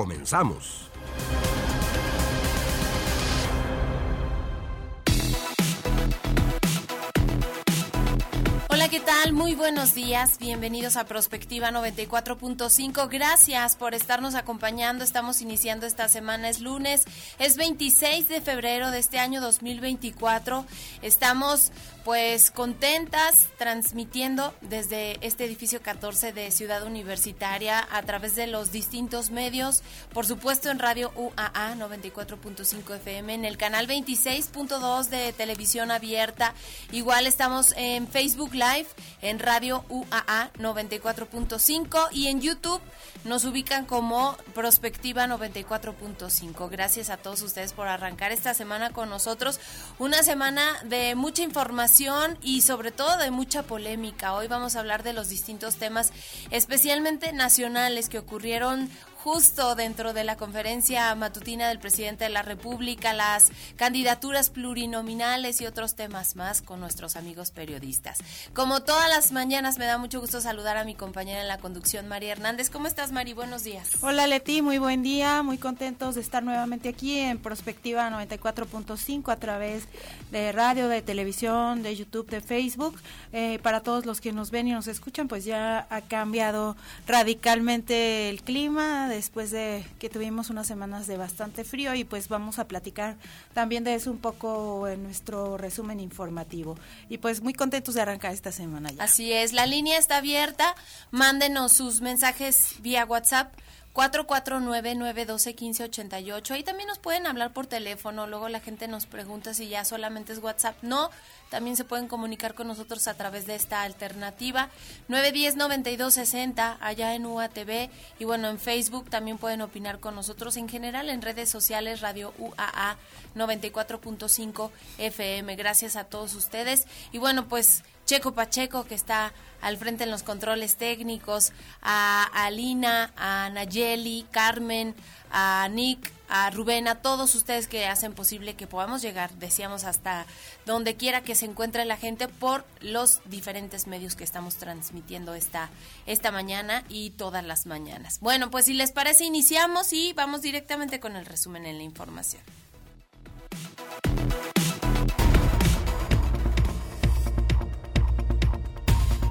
Comenzamos. ¿Qué tal? Muy buenos días. Bienvenidos a Prospectiva 94.5. Gracias por estarnos acompañando. Estamos iniciando esta semana. Es lunes, es 26 de febrero de este año 2024. Estamos pues contentas transmitiendo desde este edificio 14 de Ciudad Universitaria a través de los distintos medios, por supuesto en Radio UAA 94.5 FM, en el canal 26.2 de televisión abierta. Igual estamos en Facebook Live, en Radio UAA 94.5 y en YouTube nos ubican como Prospectiva 94.5. Gracias a todos ustedes por arrancar esta semana con nosotros. Una semana de mucha información y sobre todo de mucha polémica. Hoy vamos a hablar de los distintos temas, especialmente nacionales, que ocurrieron justo dentro de la conferencia matutina del presidente de la República, las candidaturas plurinominales y otros temas más con nuestros amigos periodistas. Como todas las mañanas, me da mucho gusto saludar a mi compañera en la conducción, María Hernández. ¿Cómo estás, Mari? Buenos días. Hola, Leti. Muy buen día. Muy contentos de estar nuevamente aquí en Prospectiva 94.5 a través de radio, de televisión, de YouTube, de Facebook. Eh, para todos los que nos ven y nos escuchan, pues ya ha cambiado radicalmente el clima después de que tuvimos unas semanas de bastante frío y pues vamos a platicar también de eso un poco en nuestro resumen informativo. Y pues muy contentos de arrancar esta semana ya. Así es, la línea está abierta, mándenos sus mensajes vía WhatsApp 449-912-1588. Ahí también nos pueden hablar por teléfono. Luego la gente nos pregunta si ya solamente es WhatsApp. No, también se pueden comunicar con nosotros a través de esta alternativa. 910-9260 allá en UATV. Y bueno, en Facebook también pueden opinar con nosotros. En general, en redes sociales, Radio UAA 94.5 FM. Gracias a todos ustedes. Y bueno, pues Checo Pacheco, que está al frente en los controles técnicos, a Alina, a Nayeli, Carmen, a Nick, a Rubén, a todos ustedes que hacen posible que podamos llegar, decíamos, hasta donde quiera que se encuentre la gente por los diferentes medios que estamos transmitiendo esta, esta mañana y todas las mañanas. Bueno, pues si les parece, iniciamos y vamos directamente con el resumen en la información.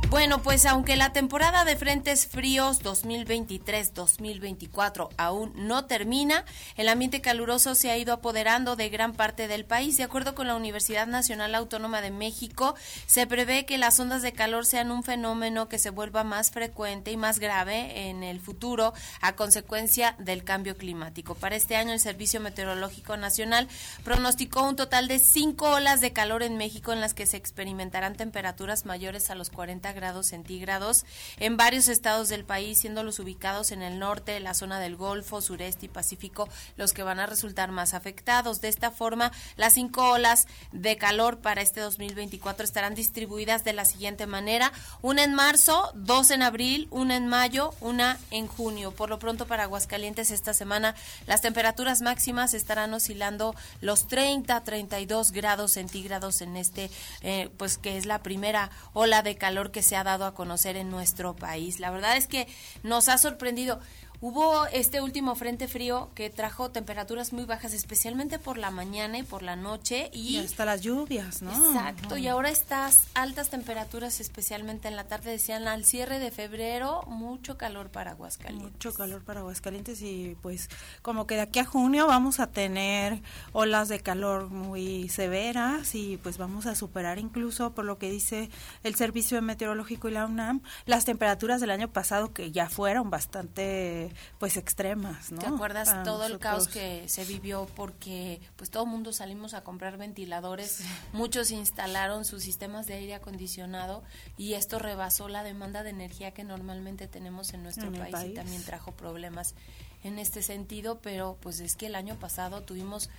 Bueno, pues aunque la temporada de frentes fríos 2023-2024 aún no termina, el ambiente caluroso se ha ido apoderando de gran parte del país. De acuerdo con la Universidad Nacional Autónoma de México, se prevé que las ondas de calor sean un fenómeno que se vuelva más frecuente y más grave en el futuro a consecuencia del cambio climático. Para este año, el Servicio Meteorológico Nacional pronosticó un total de cinco olas de calor en México en las que se experimentarán temperaturas mayores a los 40 grados grados centígrados en varios estados del país, siendo los ubicados en el norte, la zona del Golfo, sureste y Pacífico los que van a resultar más afectados. De esta forma, las cinco olas de calor para este 2024 estarán distribuidas de la siguiente manera: una en marzo, dos en abril, una en mayo, una en junio. Por lo pronto, para Aguascalientes esta semana, las temperaturas máximas estarán oscilando los 30 32 grados centígrados en este, eh, pues que es la primera ola de calor que se ha dado a conocer en nuestro país. La verdad es que nos ha sorprendido. Hubo este último frente frío que trajo temperaturas muy bajas, especialmente por la mañana y por la noche. Y, hasta las lluvias, ¿no? Exacto, y ahora estas altas temperaturas, especialmente en la tarde, decían al cierre de febrero, mucho calor para Aguascalientes. Mucho calor para Aguascalientes y pues como que de aquí a junio vamos a tener olas de calor muy severas y pues vamos a superar incluso, por lo que dice el Servicio Meteorológico y la UNAM, las temperaturas del año pasado que ya fueron bastante pues extremas, ¿no? ¿Te acuerdas todo el caos que se vivió porque pues todo el mundo salimos a comprar ventiladores, muchos instalaron sus sistemas de aire acondicionado y esto rebasó la demanda de energía que normalmente tenemos en nuestro país, y también trajo problemas en este sentido, pero pues es que el año pasado tuvimos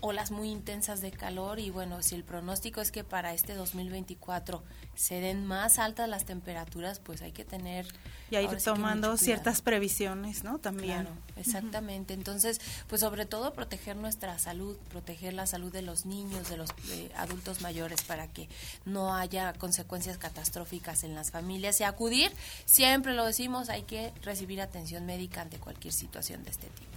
olas muy intensas de calor y bueno, si el pronóstico es que para este 2024 se den más altas las temperaturas, pues hay que tener... Y ir tomando ciertas previsiones, ¿no? También. Claro, exactamente. Entonces, pues sobre todo proteger nuestra salud, proteger la salud de los niños, de los adultos mayores, para que no haya consecuencias catastróficas en las familias. Y acudir, siempre lo decimos, hay que recibir atención médica ante cualquier situación de este tipo.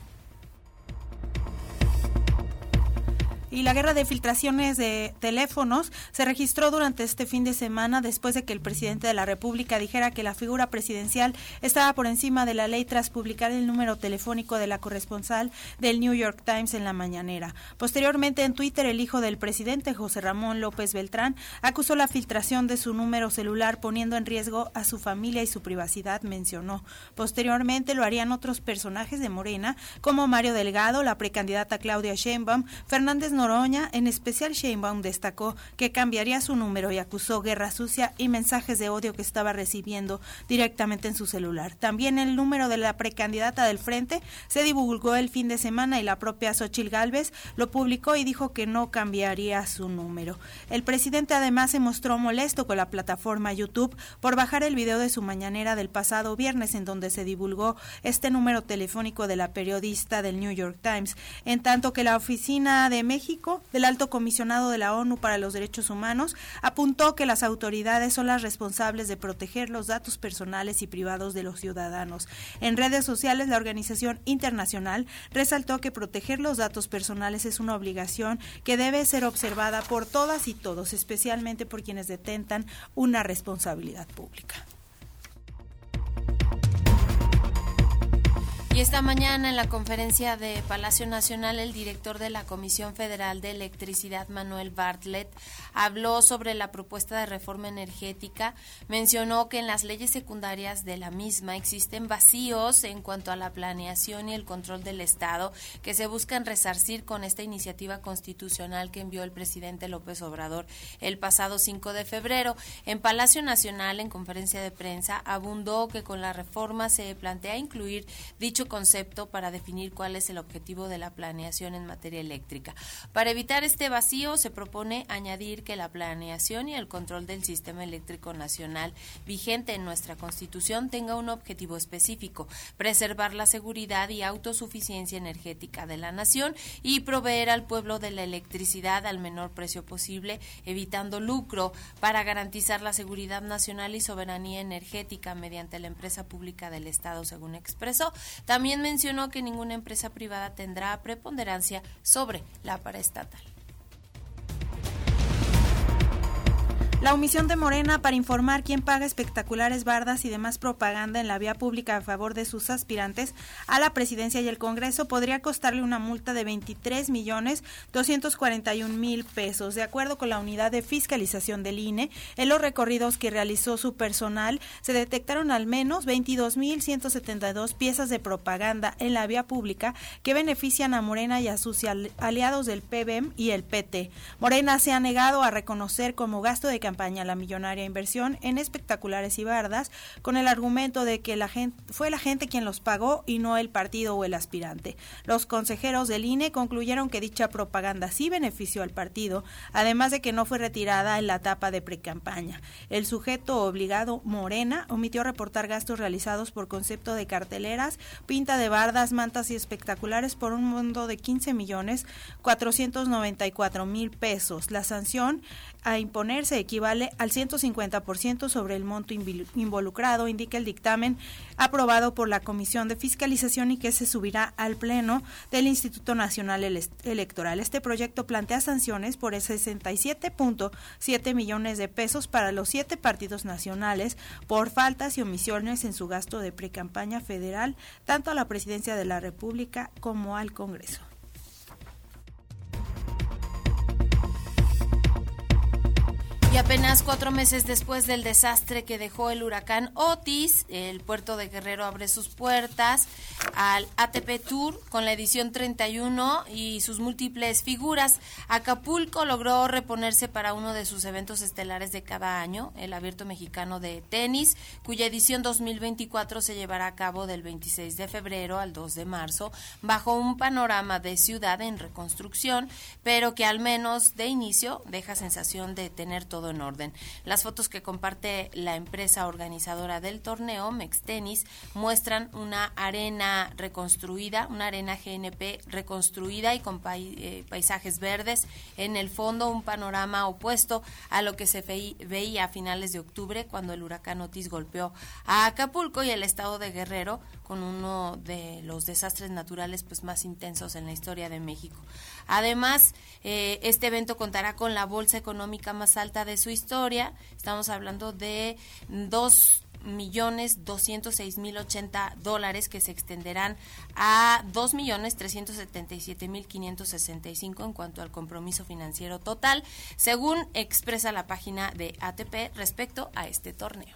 Y la guerra de filtraciones de teléfonos se registró durante este fin de semana después de que el presidente de la República dijera que la figura presidencial estaba por encima de la ley tras publicar el número telefónico de la corresponsal del New York Times en la mañanera. Posteriormente en Twitter el hijo del presidente José Ramón López Beltrán acusó la filtración de su número celular poniendo en riesgo a su familia y su privacidad, mencionó. Posteriormente lo harían otros personajes de Morena como Mario Delgado, la precandidata Claudia Sheinbaum, Fernández Noroña, en especial Sheinbaum, destacó que cambiaría su número y acusó guerra sucia y mensajes de odio que estaba recibiendo directamente en su celular. También el número de la precandidata del Frente se divulgó el fin de semana y la propia Xochil Gálvez lo publicó y dijo que no cambiaría su número. El presidente además se mostró molesto con la plataforma YouTube por bajar el video de su mañanera del pasado viernes en donde se divulgó este número telefónico de la periodista del New York Times, en tanto que la oficina de México del Alto Comisionado de la ONU para los Derechos Humanos, apuntó que las autoridades son las responsables de proteger los datos personales y privados de los ciudadanos. En redes sociales, la organización internacional resaltó que proteger los datos personales es una obligación que debe ser observada por todas y todos, especialmente por quienes detentan una responsabilidad pública. Y esta mañana en la conferencia de Palacio Nacional, el director de la Comisión Federal de Electricidad, Manuel Bartlett, habló sobre la propuesta de reforma energética. Mencionó que en las leyes secundarias de la misma existen vacíos en cuanto a la planeación y el control del Estado que se buscan resarcir con esta iniciativa constitucional que envió el presidente López Obrador el pasado 5 de febrero. En Palacio Nacional, en conferencia de prensa, abundó que con la reforma se plantea incluir dicho concepto para definir cuál es el objetivo de la planeación en materia eléctrica. Para evitar este vacío, se propone añadir que la planeación y el control del sistema eléctrico nacional vigente en nuestra Constitución tenga un objetivo específico, preservar la seguridad y autosuficiencia energética de la nación y proveer al pueblo de la electricidad al menor precio posible, evitando lucro para garantizar la seguridad nacional y soberanía energética mediante la empresa pública del Estado, según expresó. También mencionó que ninguna empresa privada tendrá preponderancia sobre la paraestatal. La omisión de Morena para informar quién paga espectaculares bardas y demás propaganda en la vía pública a favor de sus aspirantes a la presidencia y el Congreso podría costarle una multa de 23 millones 241 mil pesos. De acuerdo con la unidad de fiscalización del INE, en los recorridos que realizó su personal se detectaron al menos 22 mil 172 piezas de propaganda en la vía pública que benefician a Morena y a sus aliados del PBM y el PT. Morena se ha negado a reconocer como gasto de campaña la millonaria inversión en espectaculares y bardas con el argumento de que la gente, fue la gente quien los pagó y no el partido o el aspirante. Los consejeros del INE concluyeron que dicha propaganda sí benefició al partido, además de que no fue retirada en la etapa de precampaña. El sujeto obligado Morena omitió reportar gastos realizados por concepto de carteleras, pinta de bardas, mantas y espectaculares por un monto de 15 millones 494 mil pesos. La sanción a imponerse equivale al 150% sobre el monto involucrado, indica el dictamen aprobado por la Comisión de Fiscalización y que se subirá al Pleno del Instituto Nacional Electoral. Este proyecto plantea sanciones por 67.7 millones de pesos para los siete partidos nacionales por faltas y omisiones en su gasto de precampaña federal, tanto a la Presidencia de la República como al Congreso. Apenas cuatro meses después del desastre que dejó el huracán Otis, el puerto de Guerrero abre sus puertas al ATP Tour con la edición 31 y sus múltiples figuras. Acapulco logró reponerse para uno de sus eventos estelares de cada año, el Abierto Mexicano de Tenis, cuya edición 2024 se llevará a cabo del 26 de febrero al 2 de marzo, bajo un panorama de ciudad en reconstrucción, pero que al menos de inicio deja sensación de tener todo en orden. Las fotos que comparte la empresa organizadora del torneo, Mex Tennis, muestran una arena reconstruida, una arena GNP reconstruida y con eh, paisajes verdes. En el fondo, un panorama opuesto a lo que se veía a finales de octubre cuando el huracán Otis golpeó a Acapulco y el estado de Guerrero con uno de los desastres naturales pues más intensos en la historia de México. Además, eh, este evento contará con la bolsa económica más alta de su historia. Estamos hablando de dos millones doscientos seis mil ochenta dólares que se extenderán a dos millones trescientos setenta y siete mil quinientos sesenta y cinco en cuanto al compromiso financiero total, según expresa la página de ATP respecto a este torneo.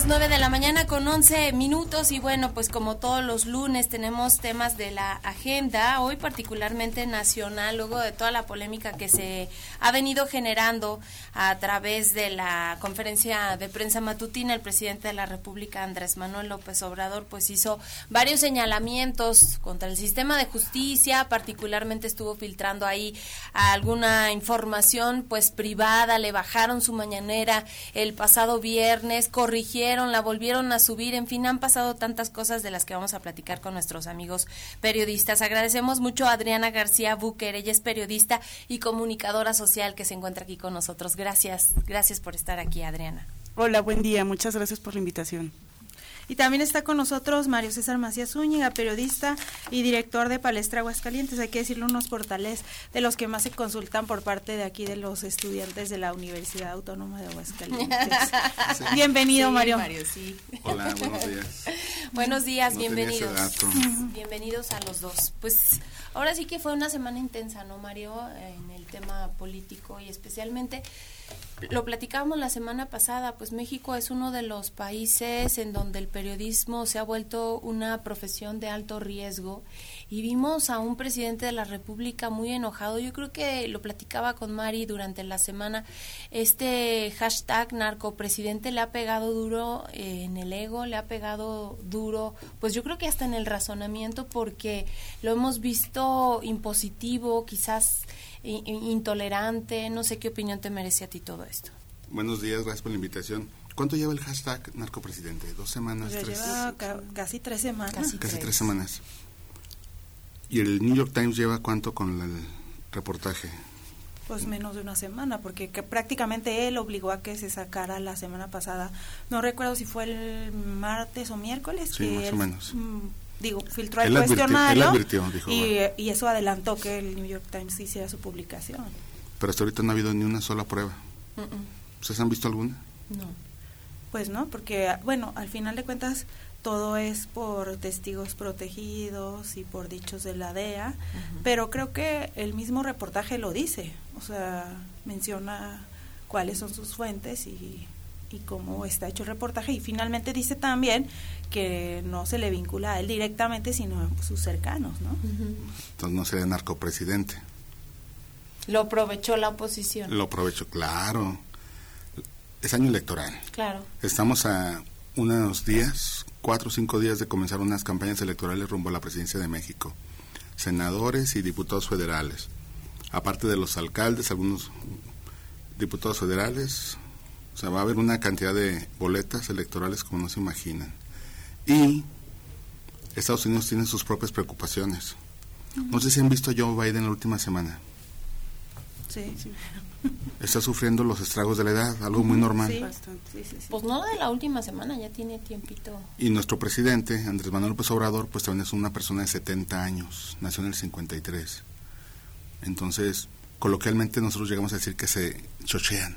Las 9 de la mañana con 11 minutos y bueno, pues como todos los lunes tenemos temas de la agenda, hoy particularmente nacional, luego de toda la polémica que se ha venido generando a través de la conferencia de prensa matutina, el presidente de la República, Andrés Manuel López Obrador, pues hizo varios señalamientos contra el sistema de justicia, particularmente estuvo filtrando ahí alguna información pues privada, le bajaron su mañanera el pasado viernes, corrigieron, la volvieron a subir, en fin, han pasado tantas cosas de las que vamos a platicar con nuestros amigos periodistas. Agradecemos mucho a Adriana García Búquer, ella es periodista y comunicadora social que se encuentra aquí con nosotros. Gracias, gracias por estar aquí, Adriana. Hola, buen día, muchas gracias por la invitación. Y también está con nosotros Mario César Macías Zúñiga, periodista y director de Palestra Aguascalientes. Hay que decirle unos portales de los que más se consultan por parte de aquí de los estudiantes de la Universidad Autónoma de Aguascalientes. Bienvenido, Mario. Hola, buenos días. buenos días, bienvenidos. Bienvenidos a los dos. Pues ahora sí que fue una semana intensa, ¿no, Mario? En el tema político y especialmente lo platicábamos la semana pasada, pues México es uno de los países en donde el periodismo se ha vuelto una profesión de alto riesgo y vimos a un presidente de la República muy enojado. Yo creo que lo platicaba con Mari durante la semana. Este hashtag narcopresidente le ha pegado duro eh, en el ego, le ha pegado duro, pues yo creo que hasta en el razonamiento porque lo hemos visto impositivo, quizás intolerante. No sé qué opinión te merece a ti todo esto. Buenos días, gracias por la invitación. ¿Cuánto lleva el hashtag narcopresidente? ¿Dos semanas? tres? Lleva casi tres semanas. Casi, tres. semanas. ¿Y el New York Times lleva cuánto con el reportaje? Pues menos de una semana, porque prácticamente él obligó a que se sacara la semana pasada. No recuerdo si fue el martes o miércoles. Sí, más o menos. Digo, filtró el cuestionario y, eso adelantó que el New York Times hiciera su publicación. Pero hasta ahorita no ha habido ni una sola prueba. ¿Ustedes han visto alguna? No. Pues no, porque, bueno, al final de cuentas todo es por testigos protegidos y por dichos de la DEA, pero creo que el mismo reportaje lo dice, o sea, menciona cuáles son sus fuentes y y cómo está hecho el reportaje. Y finalmente dice también que no se le vincula a él directamente, sino a sus cercanos, ¿no? Entonces no sería narcopresidente. Lo aprovechó la oposición. Lo aprovechó, claro. Es año electoral. Claro. Estamos a unos días, cuatro o cinco días de comenzar unas campañas electorales rumbo a la presidencia de México. Senadores y diputados federales. Aparte de los alcaldes, algunos diputados federales, o sea, va a haber una cantidad de boletas electorales como no se imaginan. Y Estados Unidos tiene sus propias preocupaciones. No sé si han visto a Joe Biden la última semana. Sí, sí. Está sufriendo los estragos de la edad, algo muy normal. Sí, sí. Pues no de la última semana, ya tiene tiempito. Y nuestro presidente, Andrés Manuel López Obrador, pues también es una persona de 70 años, nació en el 53. Entonces, coloquialmente nosotros llegamos a decir que se chochean.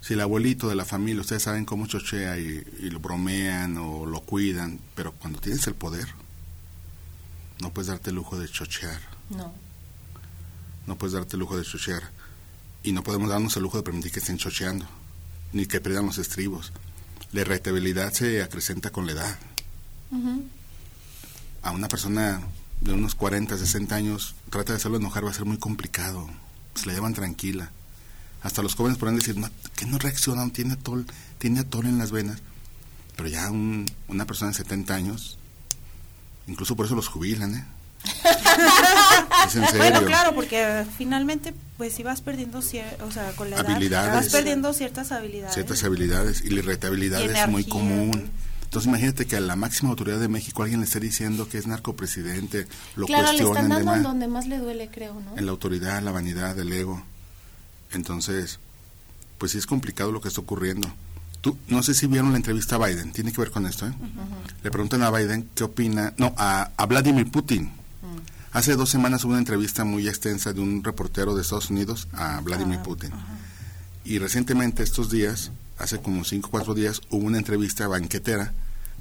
Si el abuelito de la familia, ustedes saben cómo chochea y, y lo bromean o lo cuidan, pero cuando tienes el poder, no puedes darte el lujo de chochear, No. no puedes darte el lujo de chochear. Y no podemos darnos el lujo de permitir que estén chocheando, ni que pierdan los estribos. La irritabilidad se acrecenta con la edad. A una persona de unos 40, 60 años, trata de hacerlo enojar, va a ser muy complicado. Se la llevan tranquila. Hasta los jóvenes podrán decir, "No, que no reacciona, tiene atol, tiene atol en las venas. Pero ya un- una persona de 70 años, incluso por eso los jubilan, ¿eh? es en serio. Bueno, claro, porque finalmente, pues si vas perdiendo, cier- o sea, con la edad, Habilidades. vas perdiendo ciertas habilidades. ciertas habilidades y la irritabilidad Y es muy común. Entonces imagínate que a la máxima autoridad de México alguien le esté diciendo que es narcopresidente, lo claro, le cuestionan están dando en donde más le duele, creo, ¿no? en la autoridad, la vanidad, el ego. Entonces, pues sí es complicado lo que está ocurriendo. Tú, no sé si vieron la entrevista a Biden, tiene que ver con esto, ¿eh? Le preguntan a Biden qué opina, no, a, a Vladimir Putin. Hace dos semanas hubo una entrevista muy extensa de un reportero de Estados Unidos a Vladimir Putin. Y recientemente, estos días, hace como cinco o cuatro días, hubo una entrevista banquetera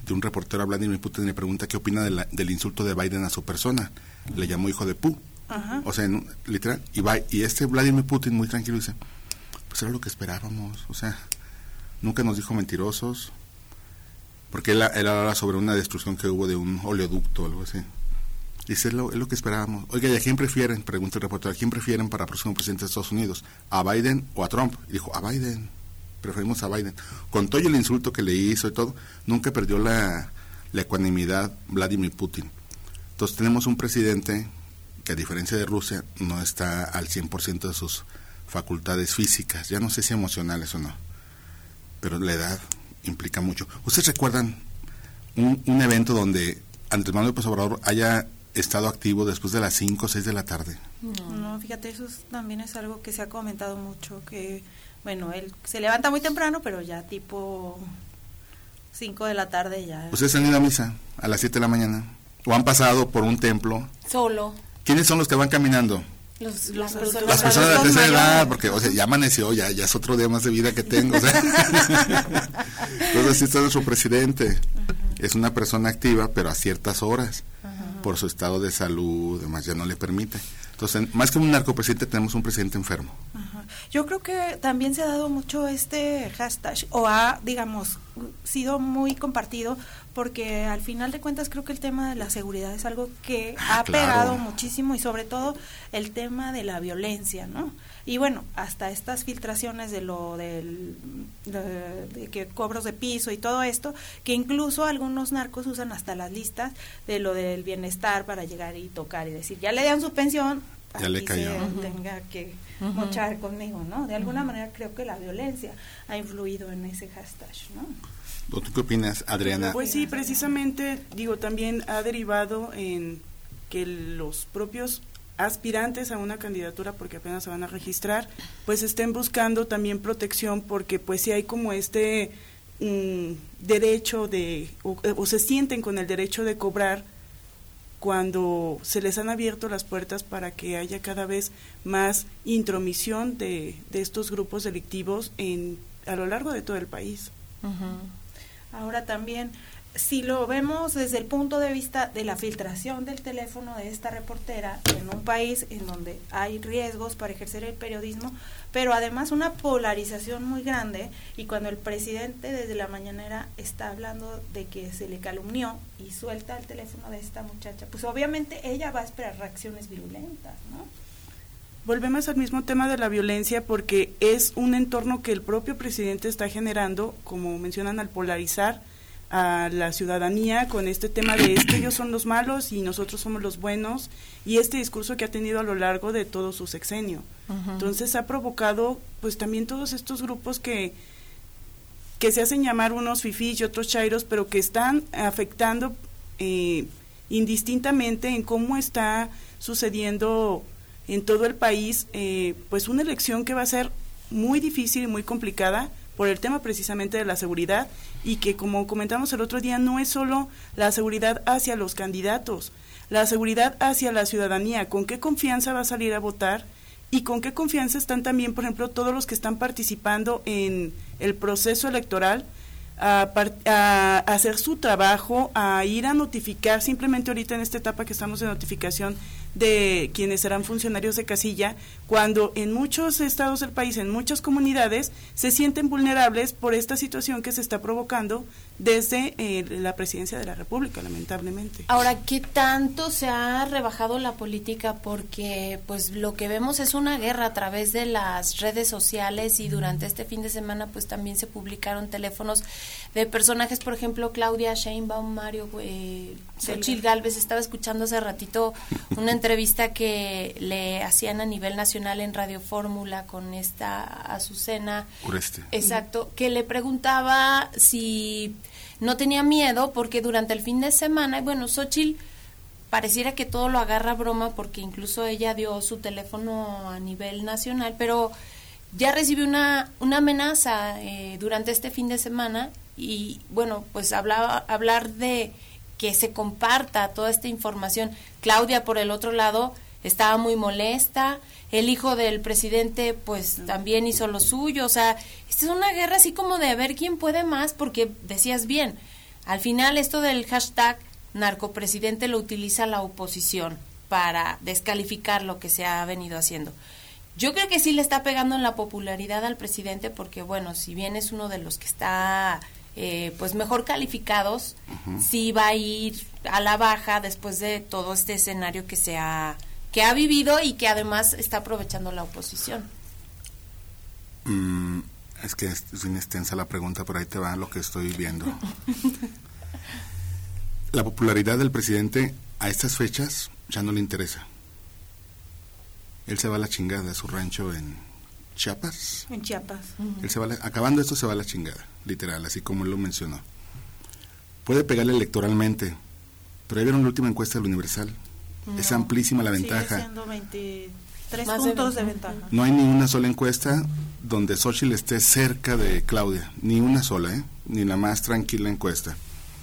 de un reportero a Vladimir Putin y le pregunta qué opina de la- del insulto de Biden a su persona. Le llamó hijo de Pu. O sea, en literal. Y, va- y este Vladimir Putin, muy tranquilo, dice: Pues era lo que esperábamos. O sea, nunca nos dijo mentirosos. Porque él, él habla sobre una destrucción que hubo de un oleoducto o algo así. Dice: es lo, es lo que esperábamos. Oiga, ¿y a quién prefieren? Pregunta el reportero: ¿a quién prefieren para próximo presidente de Estados Unidos? ¿A Biden o a Trump? Dijo: A Biden. Preferimos a Biden. Con todo el insulto que le hizo y todo, nunca perdió la, la ecuanimidad Vladimir Putin. Entonces tenemos un presidente que a diferencia de Rusia no está al 100% de sus facultades físicas, ya no sé si emocionales o no, pero la edad implica mucho. ¿Ustedes recuerdan un, un evento donde Andrés Manuel López Obrador haya estado activo después de las 5 o 6 de la tarde? No, fíjate, eso es- también es algo que se ha comentado mucho, que, bueno, él se levanta muy temprano, pero ya tipo 5 de la tarde ya... ¿Ustedes han ido a misa a las 7 de la mañana? ¿O han pasado por un templo? Solo. ¿Quiénes son los que van caminando? Los, Las personas- Las personas de la tercera edad, porque o sea, ya amaneció, ya, ya es otro día más de vida que tengo. o sea. Entonces, así está nuestro presidente. Es una persona activa, pero a ciertas horas, por su estado de salud, además ya no le permite. Entonces, más que un narcopresidente, tenemos un presidente enfermo. Ajá. Yo creo que también se ha dado mucho este hashtag o ha, digamos, sido muy compartido porque al final de cuentas creo que el tema de la seguridad es algo que Ah, ha claro. pegado muchísimo y sobre todo el tema de la violencia, ¿no? Y bueno, hasta estas filtraciones de lo del de, de que cobros de piso y todo esto, que incluso algunos narcos usan hasta las listas de lo del bienestar para llegar y tocar y decir, ya le dan su pensión, Ya le aquí cayó. se Ujú. tenga que mochar conmigo, ¿no? De alguna manera creo que la violencia ha influido en ese hashtag, ¿no? ¿O ¿Tú qué opinas, Adriana? Pues sí, precisamente, digo, también ha derivado en que los propios aspirantes a una candidatura, porque apenas se van a registrar, pues estén buscando también protección, porque pues si hay como este mm, derecho de, o, o se sienten con el derecho de cobrar cuando se les han abierto las puertas para que haya cada vez más intromisión de, de estos grupos delictivos en, a lo largo de todo el país. Ahora también, si lo vemos desde el punto de vista de la filtración del teléfono de esta reportera en un país en donde hay riesgos para ejercer el periodismo, pero además una polarización muy grande y cuando el presidente desde la mañanera está hablando de que se le calumnió y suelta el teléfono de esta muchacha, pues obviamente ella va a esperar reacciones virulentas, ¿no? Volvemos al mismo tema de la violencia porque es un entorno que el propio presidente está generando, como mencionan, al polarizar a la ciudadanía con este tema de es que ellos son los malos y nosotros somos los buenos y este discurso que ha tenido a lo largo de todo su sexenio. Entonces ha provocado pues también todos estos grupos que que se hacen llamar unos fifís y otros chairos, pero que están afectando eh, indistintamente en cómo está sucediendo en todo el país, eh, pues una elección que va a ser muy difícil y muy complicada por el tema precisamente de la seguridad y que como comentamos el otro día no es solo la seguridad hacia los candidatos, la seguridad hacia la ciudadanía, con qué confianza va a salir a votar y con qué confianza están también, por ejemplo, todos los que están participando en el proceso electoral a, a, hacer su trabajo, a ir a notificar, simplemente ahorita en esta etapa que estamos de notificación de quienes serán funcionarios de casilla, cuando en muchos estados del país, en muchas comunidades, se sienten vulnerables por esta situación que se está provocando desde eh, la presidencia de la República, lamentablemente. Ahora, ¿qué tanto se ha rebajado la política? Porque pues lo que vemos es una guerra a través de las redes sociales y durante este fin de semana pues también se publicaron teléfonos de personajes, por ejemplo, Claudia Sheinbaum, Mario eh, Xochitl Galvez, estaba escuchando hace ratito una entrevista que le hacían a nivel nacional en Radio Fórmula con esta Azucena. Exacto, que le preguntaba si no tenía miedo porque durante el fin de semana, bueno, Xochitl pareciera que todo lo agarra broma porque incluso ella dio su teléfono a nivel nacional, pero ya recibió una, una amenaza eh, durante este fin de semana y bueno, pues hablaba, hablar de que se comparta toda esta información. Claudia, por el otro lado, estaba muy molesta, el hijo del presidente pues también hizo lo suyo, o sea, esta es una guerra así como de ver quién puede más, porque decías bien, al final esto del hashtag narcopresidente lo utiliza la oposición para descalificar lo que se ha venido haciendo. Yo creo que sí le está pegando en la popularidad al presidente porque, bueno, si bien es uno de los que está eh, pues mejor calificados, sí va a ir a la baja después de todo este escenario que se ha que ha vivido y que además está aprovechando la oposición. Mm, es que es, es extensa la pregunta, por ahí te va lo que estoy viendo. la popularidad del presidente a estas fechas ya no le interesa. Él se va a la chingada de su rancho en Chiapas. En Chiapas. Él se va acabando esto se va a la chingada, literal, así como él lo mencionó. Puede pegarle electoralmente, pero ahí vieron la última encuesta del Universal. Es amplísima la ventaja. 23 puntos de, ventaja. No hay ni una sola encuesta donde Xochitl esté cerca de Claudia, ni una sola, ¿eh? ni la más tranquila encuesta.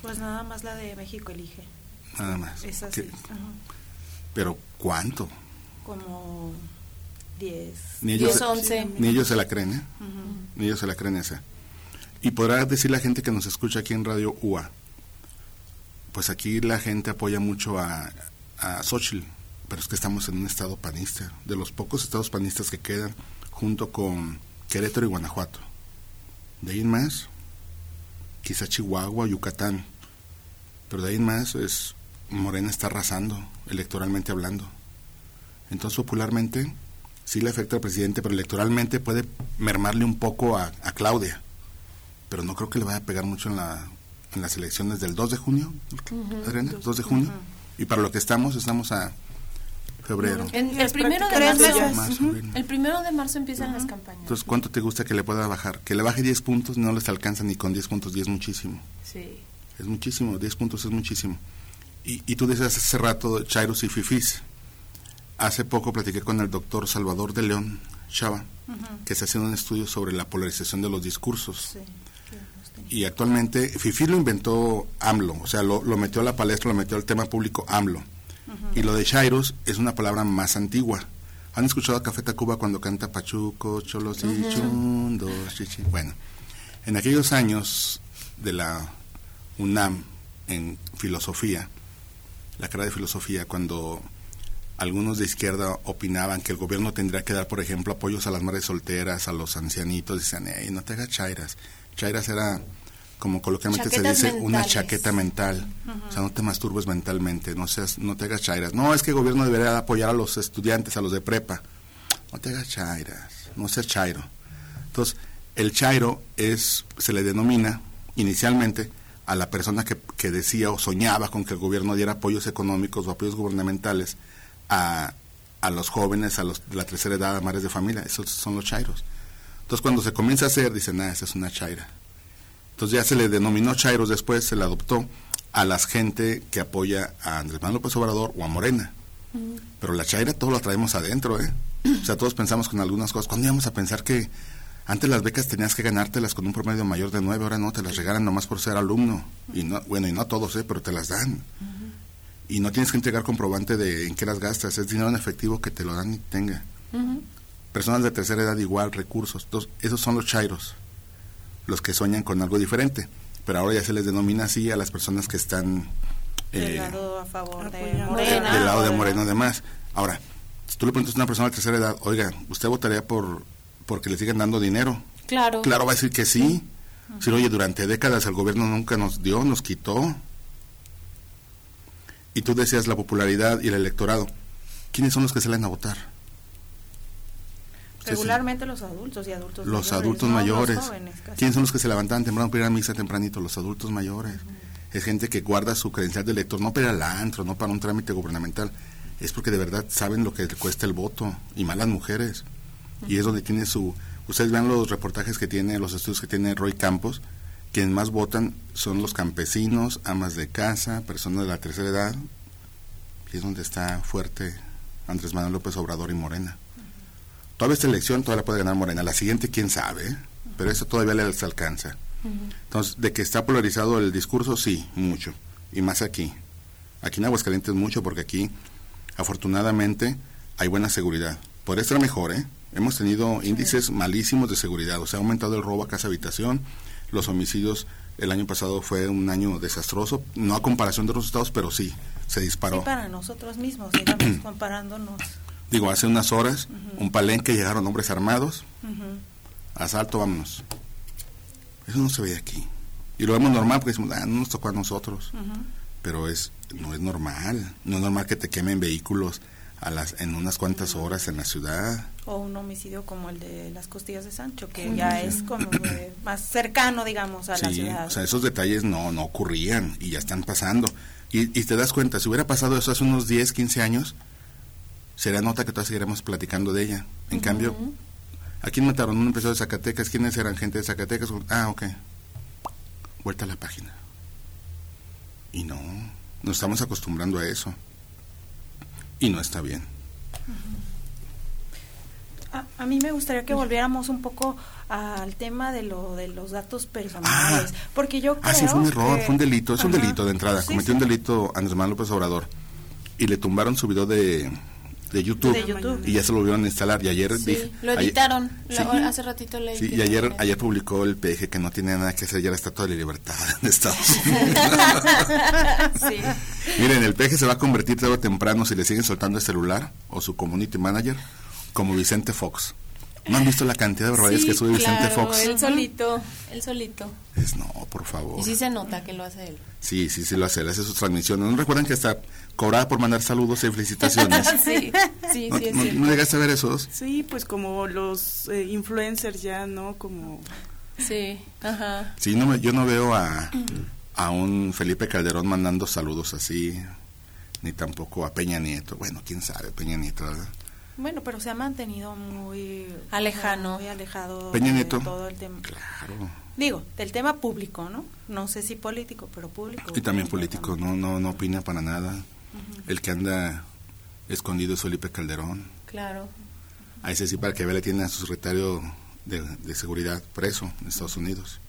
Pues nada más la de México elige. Nada más. Es así. Pero ¿cuánto? Como 10. Ni ellos, 10, 11. Ni ellos se la creen, ¿eh? Ni ellos se la creen esa. Y podrá decir la gente que nos escucha aquí en Radio UA, pues aquí la gente apoya mucho a, a Xochitl, pero es que estamos en un estado panista, de los pocos estados panistas que quedan, junto con Querétaro y Guanajuato. De ahí en más, quizá Chihuahua, Yucatán, pero de ahí en más es Morena está arrasando, electoralmente hablando. Entonces, popularmente, sí le afecta al presidente, pero electoralmente puede mermarle un poco a, a Claudia. Pero no creo que le vaya a pegar mucho en, la, en las elecciones del 2 de junio, Adriana, 2 de junio. Y para lo que estamos, estamos a febrero. En, el, primero de marzo, marzo el primero de marzo empiezan las campañas. Entonces, ¿cuánto te gusta que le pueda bajar? Que le baje 10 puntos, no les alcanza ni con 10 puntos, 10 muchísimo. Sí. Es muchísimo, 10 puntos es muchísimo. Y, y tú decías hace rato Chairos y Fifis. Hace poco platiqué con el doctor Salvador de León Chava, que está haciendo un estudio sobre la polarización de los discursos. Sí. Y actualmente, Fifi lo inventó AMLO, o sea, lo, lo, metió a la palestra, lo metió al tema público AMLO. Y lo de Chairos es una palabra más antigua. ¿Han escuchado a Café Tacuba cuando canta Pachuco, Cholos y Chundos? Chichi? Bueno, en aquellos años de la UNAM en filosofía, la carrera de filosofía, cuando algunos de izquierda opinaban que el gobierno tendría que dar, por ejemplo, apoyos a las madres solteras, a los ancianitos, decían, hey, no te hagas chairas. Chairas era, como coloquialmente se dice, mentales. una chaqueta mental. Uh -huh. O sea, no te masturbes mentalmente, no seas, no te hagas chairas. No, es que el gobierno debería apoyar a los estudiantes, a los de prepa. No te hagas chairas, no seas chairo. Entonces, el chairo es, se le denomina inicialmente a la persona que, que decía o soñaba con que el gobierno diera apoyos económicos o apoyos gubernamentales a, a los jóvenes, a los de la tercera edad, a madres de familia. Esos son los chairos. Entonces, cuando se comienza a hacer, dicen, ah, esa es una chaira. Entonces ya se le denominó chairos, después se le adoptó a la gente que apoya a Andrés Manuel López Obrador o a Morena. Pero la chaira todo lo traemos adentro, ¿eh? O sea, todos pensamos con algunas cosas. ¿Cuándo íbamos a pensar que antes las becas tenías que ganártelas con un promedio mayor de nueve, ahora no, te las regalan nomás por ser alumno. Y no, bueno, y no todos, ¿eh? Pero te las dan. Y no tienes que entregar comprobante de en qué las gastas, es dinero en efectivo que te lo dan y tenga. Personas de tercera edad igual, recursos. Entonces, esos son los chairos, los que sueñan con algo diferente. Pero ahora ya se les denomina así a las personas que están... Del eh, lado a favor de. Morena. del lado de o Moreno además. Ahora, si tú le preguntas a una persona de tercera edad, oiga, ¿usted votaría por porque le sigan dando dinero? Claro. Claro, va a decir que sí. Si oye, durante décadas el gobierno nunca nos dio, nos quitó. Y tú decías la popularidad y el electorado. ¿Quiénes son los que salen a votar? Regularmente los adultos y adultos Los mayores, adultos no los mayores. jóvenes. ¿Quiénes son los que se levantan temprano para ir a misa tempranito? Los adultos mayores. Es gente que guarda su credencial de elector, no para el antro, no para un trámite gubernamental. Es porque de verdad saben lo que le cuesta el voto. Y más las mujeres. Y es donde tiene su... Ustedes vean los reportajes que tiene, los estudios que tiene Roy Campos. Quienes más votan son los campesinos, amas de casa, personas de la tercera edad. Y es donde está fuerte Andrés Manuel López Obrador y Morena. Todavía esta elección todavía la puede ganar Morena. La siguiente, quién sabe, ¿eh? pero eso todavía les alcanza. Entonces, de que está polarizado el discurso, sí, mucho. Y más aquí. Aquí en Aguascalientes mucho porque aquí, afortunadamente, hay buena seguridad. Podría estar mejor, ¿eh? Hemos tenido índices malísimos de seguridad. O sea, ha aumentado el robo a casa habitación. Los homicidios, el año pasado fue un año desastroso. No a comparación de otros estados, pero sí, se disparó. Sí, para nosotros mismos, digamos, comparándonos. Digo, hace unas horas, un palenque llegaron hombres armados, asalto, vámonos. Eso no se ve aquí. Y lo vemos normal porque decimos, ah, no nos tocó a nosotros. Pero es no es normal. No es normal que te quemen vehículos a las en unas cuantas horas en la ciudad. O un homicidio como el de las costillas de Sancho, que ya es como más cercano, digamos, a la Sí, ciudad. o sea, esos detalles no, no ocurrían y ya están pasando. Y, y te das cuenta, si hubiera pasado eso hace unos 10, 15 años, sería nota que todavía seguiremos platicando de ella. En cambio, ¿a quién mataron? Un empresario de Zacatecas. ¿Quiénes eran? Gente de Zacatecas. Ah, ok. Vuelta a la página. Y no, nos estamos acostumbrando a eso. Y no está bien. A, a mí me gustaría que volviéramos un poco al tema de lo de los datos personales, porque yo creo Ah, sí, fue un error, que- fue un delito, es un delito de entrada. Sí, Cometió sí. un delito Andrés Manuel López Obrador. Y le tumbaron su video de, de YouTube. De YouTube. Y ya se lo volvieron a instalar. Y ayer dije- Sí, lo ayer- editaron. Sí. Lo- hace ratito leí. Sí, y lo ayer, ayer publicó el PG que no tiene nada que hacer ya la Estatua de la Libertad en Estados Unidos. Miren, el PG se va a convertir tarde o temprano si le siguen soltando el celular o su community manager como Vicente Fox. ¿No han visto la cantidad de barbaridades Sí, que sube Vicente claro, Fox? Él solito, él solito. Es, no, por favor. Y sí se nota que lo hace él. Sí, sí, sí lo hace, él hace sus transmisiones. ¿No recuerdan que está cobrada por mandar saludos y felicitaciones? sí, sí, ¿No, sí, no- llegaste a ver esos? Sí, pues como los eh, influencers ya, ¿no? Como Sí, ajá. Sí, no me- yo no veo a, a un Felipe Calderón mandando saludos así, ni tampoco a Peña Nieto. Bueno, quién sabe, Peña Nieto, ¿verdad? Bueno, pero se ha mantenido muy Alejano. muy alejado Peña de Nieto. todo el tema. Claro. Digo, del tema público, ¿no? No sé si político, pero público. Y también político, no, no, no opina para nada. El que anda escondido es Felipe Calderón. Claro. A ese sí, para que vea, le tiene a su secretario de, de seguridad preso en Estados Unidos.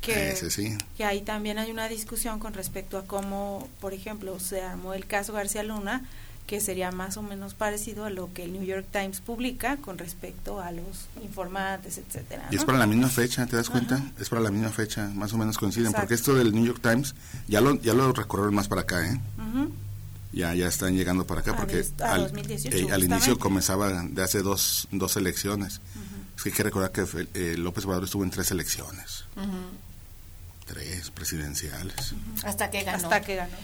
que, Ese sí. que ahí también hay una discusión con respecto a cómo, por ejemplo, se armó el caso García Luna, que sería más o menos parecido a lo que el New York Times publica con respecto a los informantes, etcétera. Y es para la misma fecha, ¿te das cuenta? Es para la misma fecha, más o menos coinciden. Exacto. Porque esto del New York Times ya lo, ya lo recorrieron más para acá, ¿eh? Ya ya están llegando para acá A porque des- a al, 2018 eh, al inicio comenzaba de hace dos, dos elecciones. Es que hay que recordar que eh, López Obrador estuvo en tres elecciones, tres presidenciales. Hasta que ganó. Hasta que ganó.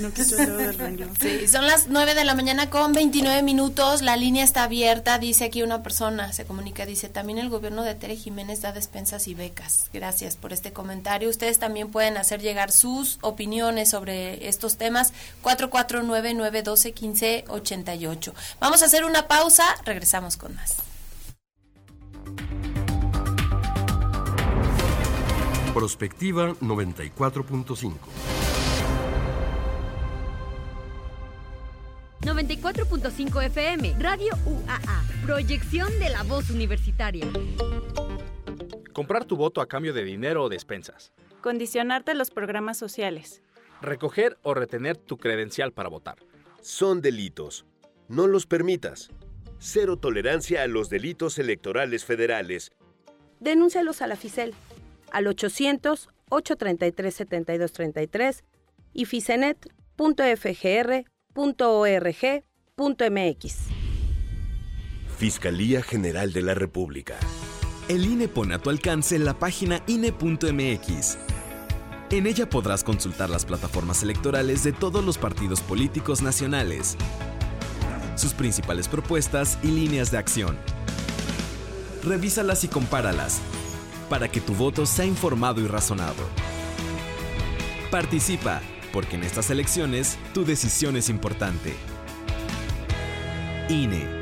No quito el dedo del renglón. Sí, son las 9 de la mañana con 29 minutos. La línea está abierta. Dice aquí una persona, se comunica, dice, también el gobierno de Tere Jiménez da despensas y becas. Gracias por este comentario. Ustedes también pueden hacer llegar sus opiniones sobre estos temas. 449-912-1588. Vamos a hacer una pausa. Regresamos con más. Prospectiva 94.5. 94.5 FM, Radio UAA, proyección de la voz universitaria. Comprar tu voto a cambio de dinero o despensas. Condicionarte los programas sociales. Recoger o retener tu credencial para votar. Son delitos. No los permitas. Cero tolerancia a los delitos electorales federales. Denúncialos a la FICEL al 800-833-7233 y ficenet.fgr .org.mx. Fiscalía General de la República. El INE pone a tu alcance la página INE.mx. En ella podrás consultar las plataformas electorales de todos los partidos políticos nacionales, sus principales propuestas y líneas de acción. Revísalas y compáralas para que tu voto sea informado y razonado. Participa porque en estas elecciones tu decisión es importante. INE.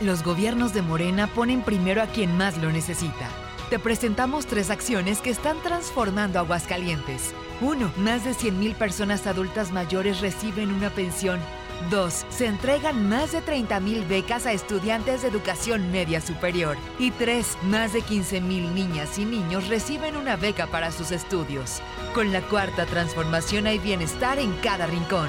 Los gobiernos de Morena ponen primero a quien más lo necesita. Te presentamos tres acciones que están transformando Aguascalientes. 1. Más de 100.000 personas adultas mayores reciben una pensión. 2. Se entregan más de 30.000 becas a estudiantes de educación media superior. Y 3. Más de 15.000 niñas y niños reciben una beca para sus estudios. Con la cuarta transformación hay bienestar en cada rincón.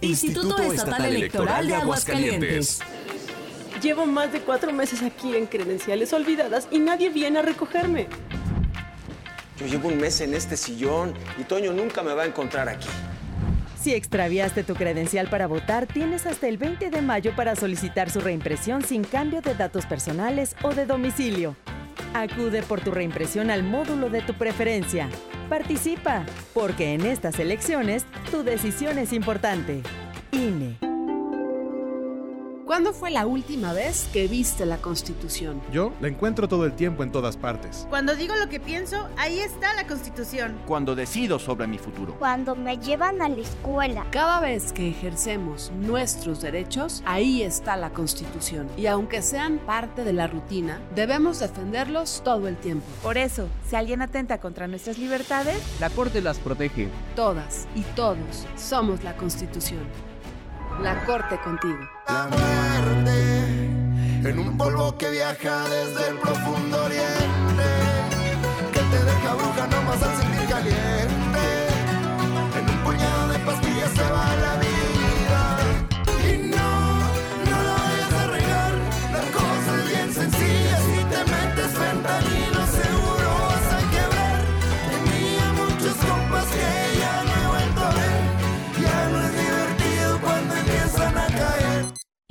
Instituto, Estatal, Electoral de Aguascalientes. Llevo más de cuatro meses aquí en credenciales olvidadas y nadie viene a recogerme. Yo llevo un mes en este sillón y Toño nunca me va a encontrar aquí. Si extraviaste tu credencial para votar, tienes hasta el 20 de mayo para solicitar su reimpresión sin cambio de datos personales o de domicilio. Acude por tu reimpresión al módulo de tu preferencia. Participa, porque en estas elecciones tu decisión es importante. INE. ¿Cuándo fue la última vez que viste la Constitución? Yo la encuentro todo el tiempo en todas partes. Cuando digo lo que pienso, ahí está la Constitución. Cuando decido sobre mi futuro. Cuando me llevan a la escuela. Cada vez que ejercemos nuestros derechos, ahí está la Constitución. Y aunque sean parte de la rutina, debemos defenderlos todo el tiempo. Por eso, si alguien atenta contra nuestras libertades, la Corte las protege. Todas y todos somos la Constitución. La Corte contigo. La muerte en un polvo que viaja desde el profundo oriente, que te deja bruja nomás al sentir caliente. En un puñado de pastillas se va la vida.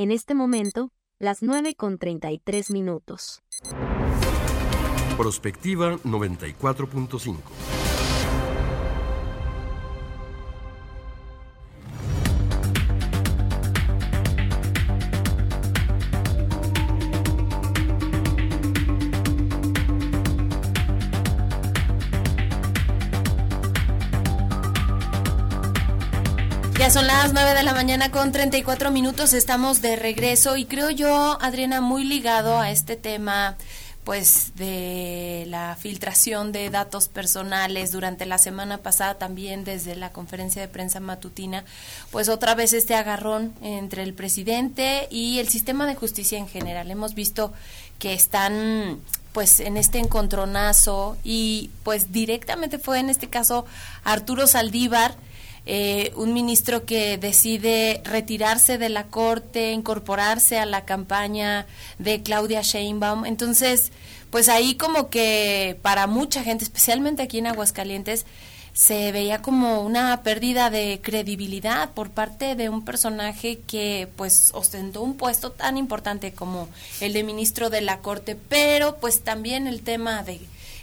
En este momento, las 9 con 33 minutos. Prospectiva 94.5. Ya son las 9 de la mañana con 34 minutos, estamos de regreso y creo yo, Adriana, muy ligado a este tema pues de la filtración de datos personales durante la semana pasada también desde la conferencia de prensa matutina, pues otra vez este agarrón entre el presidente y el sistema de justicia en general. Hemos visto que están pues en este encontronazo y pues directamente fue en este caso Arturo Saldívar eh, un ministro que decide retirarse de la corte, incorporarse a la campaña de Claudia Sheinbaum. Entonces, pues ahí como que para mucha gente, especialmente aquí en Aguascalientes, se veía como una pérdida de credibilidad por parte de un personaje que pues ostentó un puesto tan importante como el de ministro de la Corte, pero pues también el tema de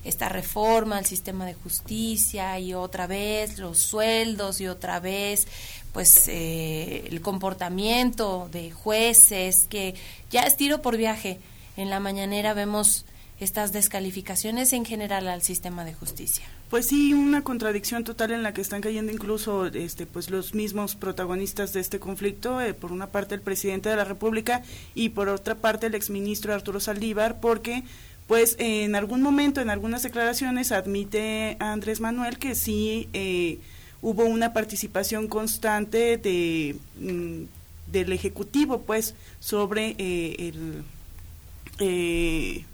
esta reforma al sistema de justicia y otra vez los sueldos y otra vez pues eh, el comportamiento de jueces que ya es tiro por viaje. En la mañanera vemos estas descalificaciones en general al sistema de justicia. Pues sí, una contradicción total en la que están cayendo incluso este, pues los mismos protagonistas de este conflicto, eh, por una parte el presidente de la República y por otra parte el exministro Arturo Saldívar, porque pues en algún momento, en algunas declaraciones, admite Andrés Manuel que sí eh, hubo una participación constante de, mm, del Ejecutivo, pues, sobre eh, el, eh,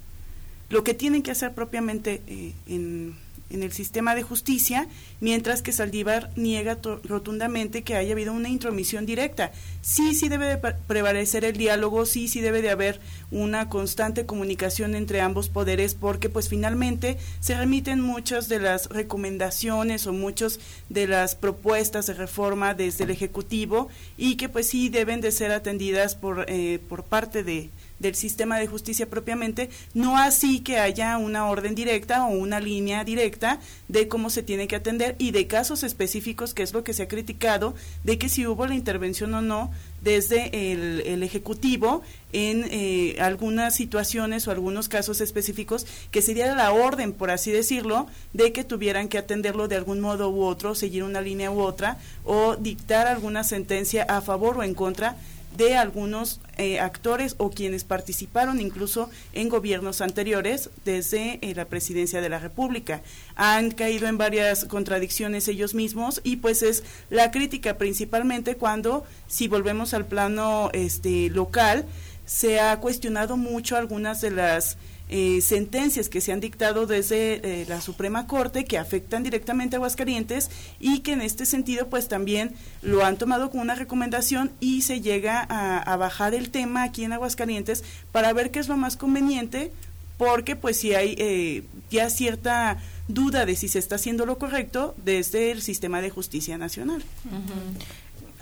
lo que tienen que hacer propiamente en en el sistema de justicia, mientras que Saldívar niega rotundamente que haya habido una intromisión directa. Sí, sí debe de prevalecer el diálogo, sí, sí debe de haber una constante comunicación entre ambos poderes, porque pues finalmente se remiten muchas de las recomendaciones o muchas de las propuestas de reforma desde el Ejecutivo y que pues sí deben de ser atendidas por, eh, por parte de del sistema de justicia propiamente, no así que haya una orden directa o una línea directa de cómo se tiene que atender y de casos específicos, que es lo que se ha criticado, de que si hubo la intervención o no desde el, Ejecutivo en eh, algunas situaciones o algunos casos específicos, que sería la orden, por así decirlo, de que tuvieran que atenderlo de algún modo u otro, seguir una línea u otra, o dictar alguna sentencia a favor o en contra de algunos eh, actores o quienes participaron incluso en gobiernos anteriores desde eh, la presidencia de la República. Han caído en varias contradicciones ellos mismos y pues es la crítica principalmente cuando, si volvemos al plano este, local, se ha cuestionado mucho algunas de las eh, sentencias que se han dictado desde eh, la Suprema Corte que afectan directamente a Aguascalientes y que en este sentido pues también lo han tomado como una recomendación y se llega a, bajar el tema aquí en Aguascalientes para ver qué es lo más conveniente porque pues si hay eh, ya cierta duda de si se está haciendo lo correcto desde el sistema de justicia nacional.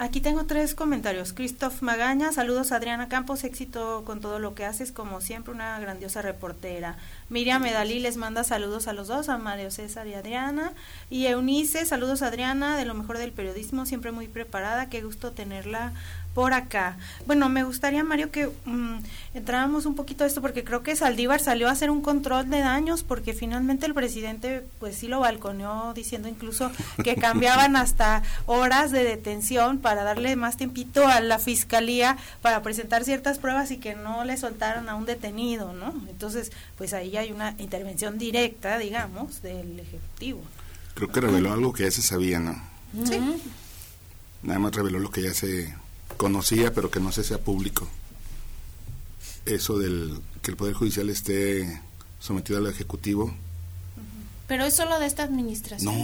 Aquí tengo tres comentarios. Christoph Magaña, saludos Adriana Campos, éxito con todo lo que haces, como siempre una grandiosa reportera. Miriam Medalí les manda saludos a los dos, a Mario César y Adriana. Y Eunice, saludos Adriana, de lo mejor del periodismo, siempre muy preparada, qué gusto tenerla por acá. Bueno, me gustaría, Mario, que mm, entráramos un poquito a esto porque creo que Saldívar salió a hacer un control de daños porque finalmente el presidente pues sí lo balconeó diciendo incluso que cambiaban hasta horas de detención para darle más tiempito a la fiscalía para presentar ciertas pruebas y que no le soltaron a un detenido, ¿no? Entonces, pues ahí hay una intervención directa, digamos, del Ejecutivo. Creo que reveló algo que ya se sabía, ¿no? Sí. Nada más reveló lo que ya se conocía, pero que no se sea público. Eso del que el Poder Judicial esté sometido al Ejecutivo. Pero es solo de esta administración.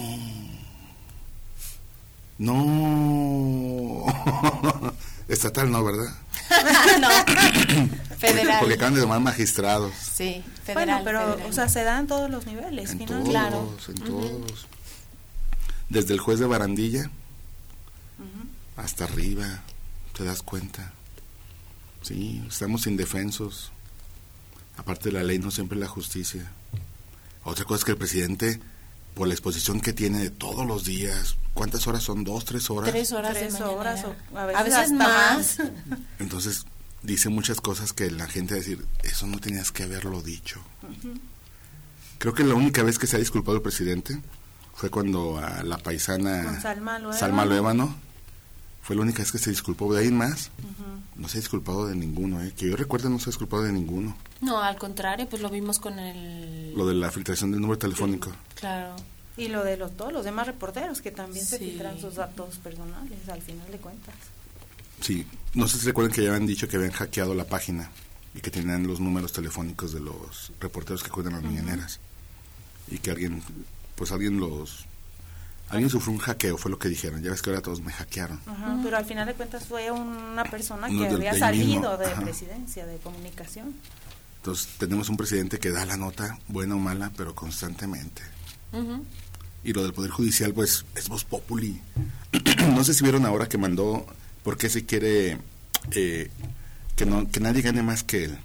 No. No. Estatal no, ¿verdad? no. Federal. Porque acaban de tomar magistrados. Sí, federal. Bueno, pero, o sea, se dan todos los niveles, en todos, claro. En todos. Desde el juez de Barandilla hasta arriba te das cuenta. Sí, estamos indefensos. Aparte de la ley, no siempre la justicia. Otra cosa es que el presidente, por la exposición que tiene de todos los días, ¿cuántas horas son? ¿Dos, tres horas? Tres horas, tres horas o a veces, más. Entonces, dice muchas cosas que la gente va a decir, eso no tenías que haberlo dicho. Creo que la única vez que se ha disculpado el presidente fue cuando a la paisana Salma Salma Luébano Fue la única vez que se disculpó. De ahí en más, no se ha disculpado de ninguno. ¿eh? Que yo recuerde, no se ha disculpado de ninguno. No, al contrario, pues lo vimos con el... Lo de la filtración del número telefónico. Claro. Y lo de los, todos los demás reporteros que también se filtran sus datos personales, al final de cuentas. Sí, no sé si recuerdan que ya habían dicho que habían hackeado la página y que tenían los números telefónicos de los reporteros que cuidan las mañaneras. Y que alguien, pues alguien los... Alguien sufrió un hackeo, fue lo que dijeron. Ya ves que ahora todos me hackearon. Ajá, Pero al final de cuentas fue una persona Uno que del- había del salido mismo, de ajá. presidencia, de comunicación. Entonces tenemos un presidente que da la nota, buena o mala, pero constantemente. Y lo del Poder Judicial, pues, es voz populi. no sé si vieron ahora que mandó, por qué se quiere eh, que, no, que nadie gane más que él.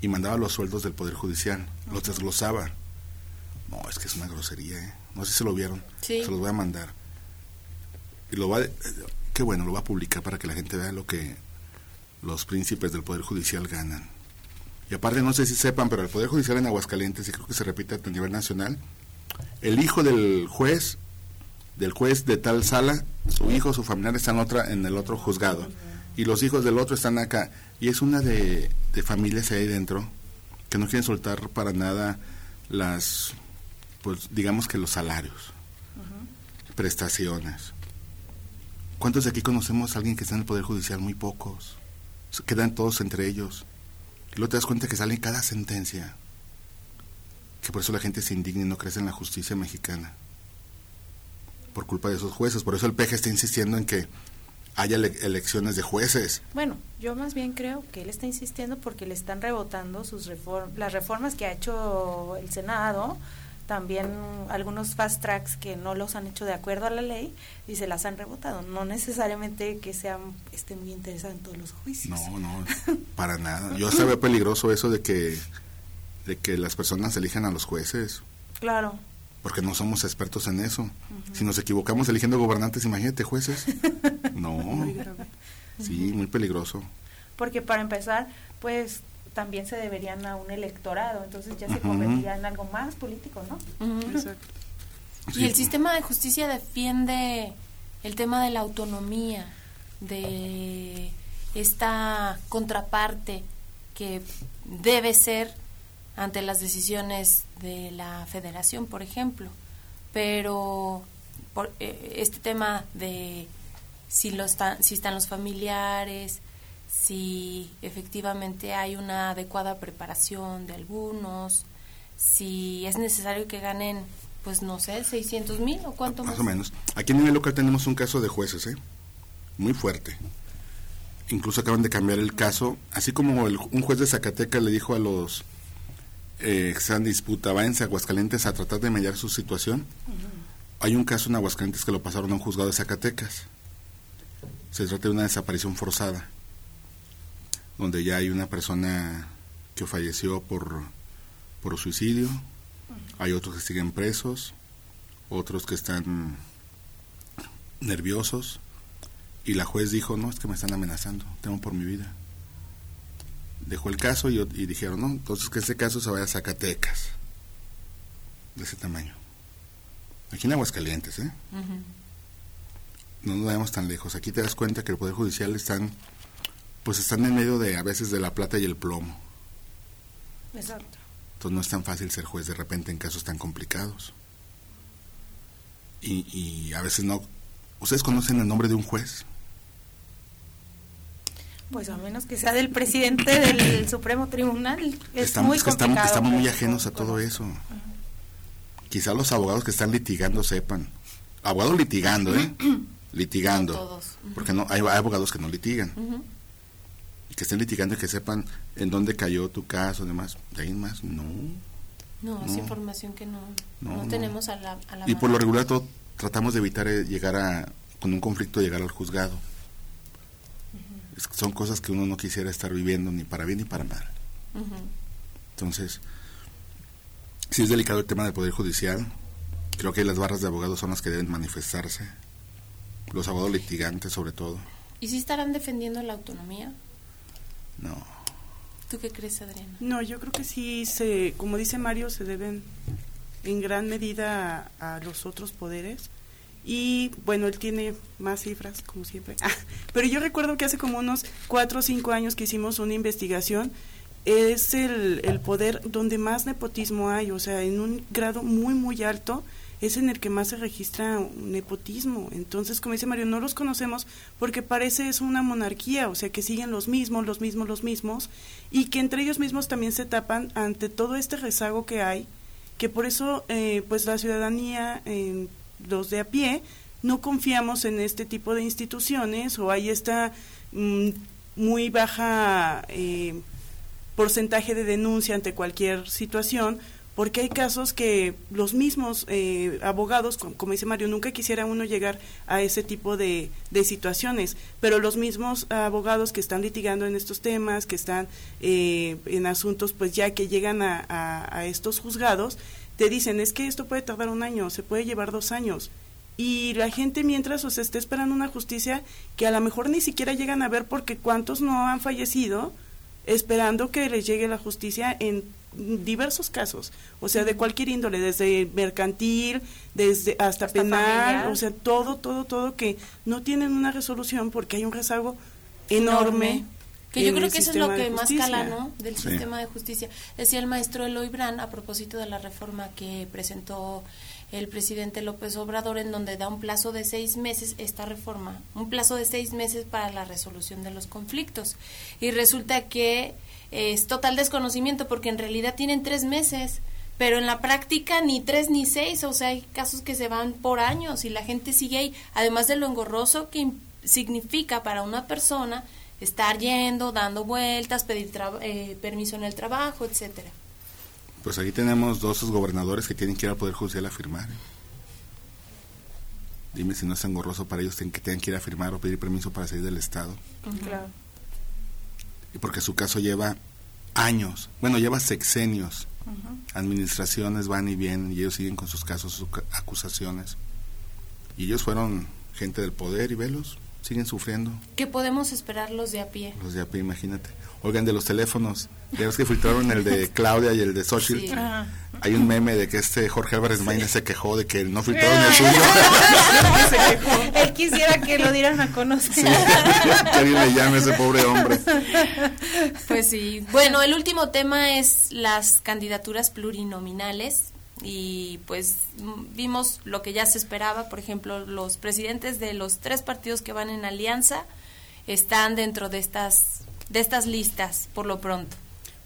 Y mandaba los sueldos del Poder Judicial, los desglosaba. No, es que es una grosería, ¿eh? No sé si lo vieron. Sí. Se los voy a mandar. Y lo va, eh, qué bueno, lo va a publicar para que la gente vea lo que los príncipes del Poder Judicial ganan. Y aparte, no sé si sepan, pero el Poder Judicial en Aguascalientes, y creo que se repite a nivel nacional, el hijo del juez, del juez de tal sala, su hijo, su familiar están otra, en el otro juzgado. Y los hijos del otro están acá. Y es una de, de familias ahí dentro que no quieren soltar para nada las, pues digamos que los salarios, prestaciones. ¿Cuántos de aquí conocemos a alguien que está en el Poder Judicial? Muy pocos. Se quedan todos entre ellos. Y luego te das cuenta que sale cada sentencia. Que por eso la gente se indigna y no crece en la justicia mexicana. Por culpa de esos jueces. Por eso el PG está insistiendo en que haya ele- elecciones de jueces. Bueno, yo más bien creo que él está insistiendo porque le están rebotando sus reform las reformas que ha hecho el Senado, también algunos fast tracks que no los han hecho de acuerdo a la ley y se las han rebotado. No necesariamente que sean estén muy interesados en todos los juicios. No, no, para nada. Yo sabía peligroso eso de que, de que las personas elijan a los jueces. Claro. Porque no somos expertos en eso. Si nos equivocamos eligiendo gobernantes, imagínate jueces. No. Sí, muy peligroso. Porque para empezar, pues también se deberían a un electorado, entonces ya se convertiría en algo más político, ¿no? Y el sistema de justicia defiende el tema de la autonomía, de esta contraparte que debe ser ante las decisiones de la federación, por ejemplo. Pero por, eh, este tema de si, lo están, si están los familiares, si efectivamente hay una adecuada preparación de algunos, si es necesario que ganen, pues no sé, 600 mil o cuánto Más o menos. Aquí a nivel local tenemos un caso de jueces, ¿eh? Muy fuerte. Incluso acaban de cambiar el caso. Así como el- un juez de Zacatecas le dijo a los eh, que están en disputa, váyanse a Aguascalientes a tratar de mediar su situación. Hay un caso en Aguascalientes que lo pasaron a un juzgado de Zacatecas. Se trata de una desaparición forzada, donde ya hay una persona que falleció por, por suicidio, hay otros que siguen presos, otros que están nerviosos, y la juez dijo, no, es que me están amenazando, temo por mi vida. Dejó el caso y, y dijeron, no, entonces que ese caso se vaya a Zacatecas, de ese tamaño. Aquí en Aguascalientes, ¿eh? no nos vayamos tan lejos. Aquí te das cuenta que el Poder Judicial están, pues están en medio de a veces de la plata y el plomo. Exacto. Entonces no es tan fácil ser juez de repente en casos tan complicados. Y, y a veces no. ¿Ustedes conocen el nombre de un juez? Pues a menos que sea del presidente del Supremo Tribunal, es estamos, muy es que estamos, complicado. estamos muy pero- ajenos a todo eso. Quizá los abogados que están litigando sepan. Abogados litigando, ¿eh? litigando. No todos. Porque no hay, hay abogados que no litigan. Que estén litigando y que sepan en dónde cayó tu caso, demás. De ahí más, no. No, es información que no, No, tenemos a la, a la Y por lo regular todo- tratamos de evitar eh, llegar a, con un conflicto, llegar al juzgado. Es que son cosas que uno no quisiera estar viviendo ni para bien ni para mal. Entonces, si es delicado el tema del Poder Judicial, creo que las barras de abogados son las que deben manifestarse. Los abogados litigantes sobre todo. ¿Y si estarán defendiendo la autonomía? No. ¿Tú qué crees, Adriana? No, yo creo que sí, se, como dice Mario, se deben en gran medida a, a los otros poderes y bueno, él tiene más cifras, como siempre. Ah, pero yo recuerdo que hace como unos cuatro o cinco años que hicimos una investigación, es el, el poder donde más nepotismo hay, o sea, en un grado muy, muy alto, es en el que más se registra nepotismo. Entonces, como dice Mario, no los conocemos porque parece es una monarquía, o sea, que siguen los mismos, los mismos, los mismos, y que entre ellos mismos también se tapan ante todo este rezago que hay, que por eso, eh, pues la ciudadanía, eh, los de a pie, no confiamos en este tipo de instituciones o hay esta mm, muy baja eh, porcentaje de denuncia ante cualquier situación porque hay casos que los mismos eh, abogados, como, dice Mario, nunca quisiera uno llegar a ese tipo de, de, situaciones, pero los mismos abogados que están litigando en estos temas, que están eh, en asuntos, pues ya que llegan a, estos juzgados, te dicen, es que esto puede tardar un año, se puede llevar dos años. Y la gente mientras o está esperando una justicia que a lo mejor ni siquiera llegan a ver porque cuántos no han fallecido esperando que les llegue la justicia en diversos casos, o sea, de cualquier índole, desde mercantil, desde hasta, penal, o sea, todo, todo, todo que no tienen una resolución porque hay un rezago enorme. Que yo creo que eso es lo que más cala, ¿no? Del sistema de justicia. Decía el maestro Eloy Brand a propósito de la reforma que presentó el presidente López Obrador, en donde da un plazo de seis meses esta reforma, un plazo de seis meses para la resolución de los conflictos. Y resulta que es total desconocimiento porque en realidad tienen tres meses, pero en la práctica ni tres ni seis, o sea, hay casos que se van por años y la gente sigue ahí, además de lo engorroso que significa para una persona estar yendo, dando vueltas, pedir eh, permiso en el trabajo, etcétera. Pues aquí tenemos dos gobernadores que tienen que ir al Poder Judicial a firmar. Dime si no es engorroso para ellos que tengan que ir a firmar o pedir permiso para salir del Estado. Claro porque su caso lleva años, bueno, lleva sexenios. Administraciones van y vienen y ellos siguen con sus casos, sus acusaciones. Y ellos fueron gente del poder y velos, siguen sufriendo. ¿Qué podemos esperar los de a pie? Los de a pie, imagínate. Oigan, de los teléfonos, ya ves que filtraron el de Claudia y el de Xochitl. Hay un meme de que este Jorge Álvarez Maínez se quejó de que no filtraron el suyo. Él quisiera que lo dieran a conocer. Sí, que alguien le llame a ese pobre hombre. Pues sí. Bueno, el último tema es las candidaturas plurinominales y pues vimos lo que ya se esperaba, por ejemplo, los presidentes de los tres partidos que van en alianza están dentro de estas de estas listas por lo pronto?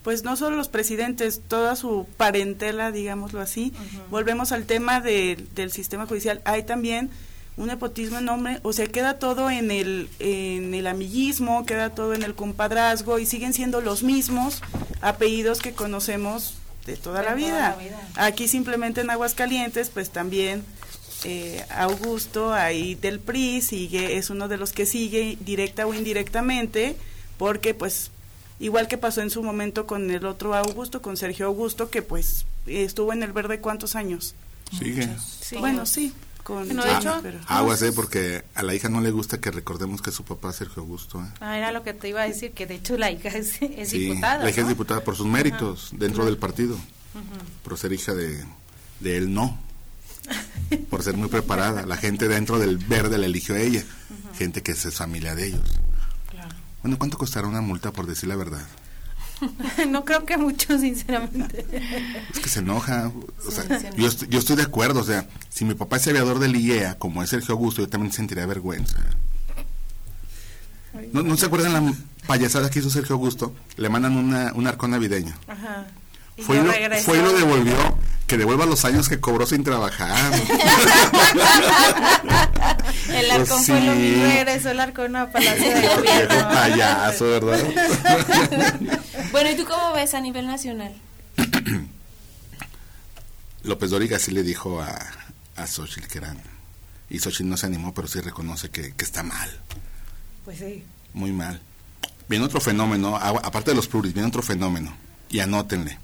Pues no solo los presidentes, toda su parentela, digámoslo así. Volvemos al tema del sistema judicial. Hay también un nepotismo enorme, o sea, queda todo en el, en el amiguismo, queda todo en el compadrazgo y siguen siendo los mismos apellidos que conocemos de toda, la, vida. Aquí simplemente en Aguascalientes, pues también eh, Augusto ahí del PRI sigue, es uno de los que sigue directa o indirectamente porque pues igual que pasó en su momento con el otro Augusto, con Sergio Augusto, que pues estuvo en el verde cuántos años. Sigue. Bueno, sí. Con no, de hecho, aguas, eh, porque a la hija no le gusta que recordemos que su papá es Sergio Augusto. Eh. Ah, era lo que te iba a decir, que de hecho la hija es, diputada. La hija es diputada por sus méritos dentro del partido, por ser hija de, de él, no. por ser muy preparada. La gente dentro del verde la eligió a ella, gente que es familia de ellos. Bueno, ¿cuánto costará una multa por decir la verdad? no creo que mucho, sinceramente. Es que se enoja. O sea, yo, estoy, yo estoy de acuerdo. O sea, si mi papá es aviador del IEA, como es Sergio Augusto, yo también sentiría vergüenza. ¿No, ¿No, se acuerdan la payasada que hizo Sergio Augusto? Le mandan una, un arcón navideño. Ajá. Fue, lo, fue y lo devolvió que devuelva los años que cobró sin trabajar. el arcón pues fue lo mismo, regresó el arcón a Palacio de Gobierno. payaso, ¿verdad? bueno, ¿y tú cómo ves a nivel nacional? López Dóriga sí le dijo a, a Xochitl que eran... Y Xochitl no se animó, pero sí reconoce que, que está mal. Pues sí. Muy mal. Viene otro fenómeno, aparte de los pluris, viene otro fenómeno. Y anótenle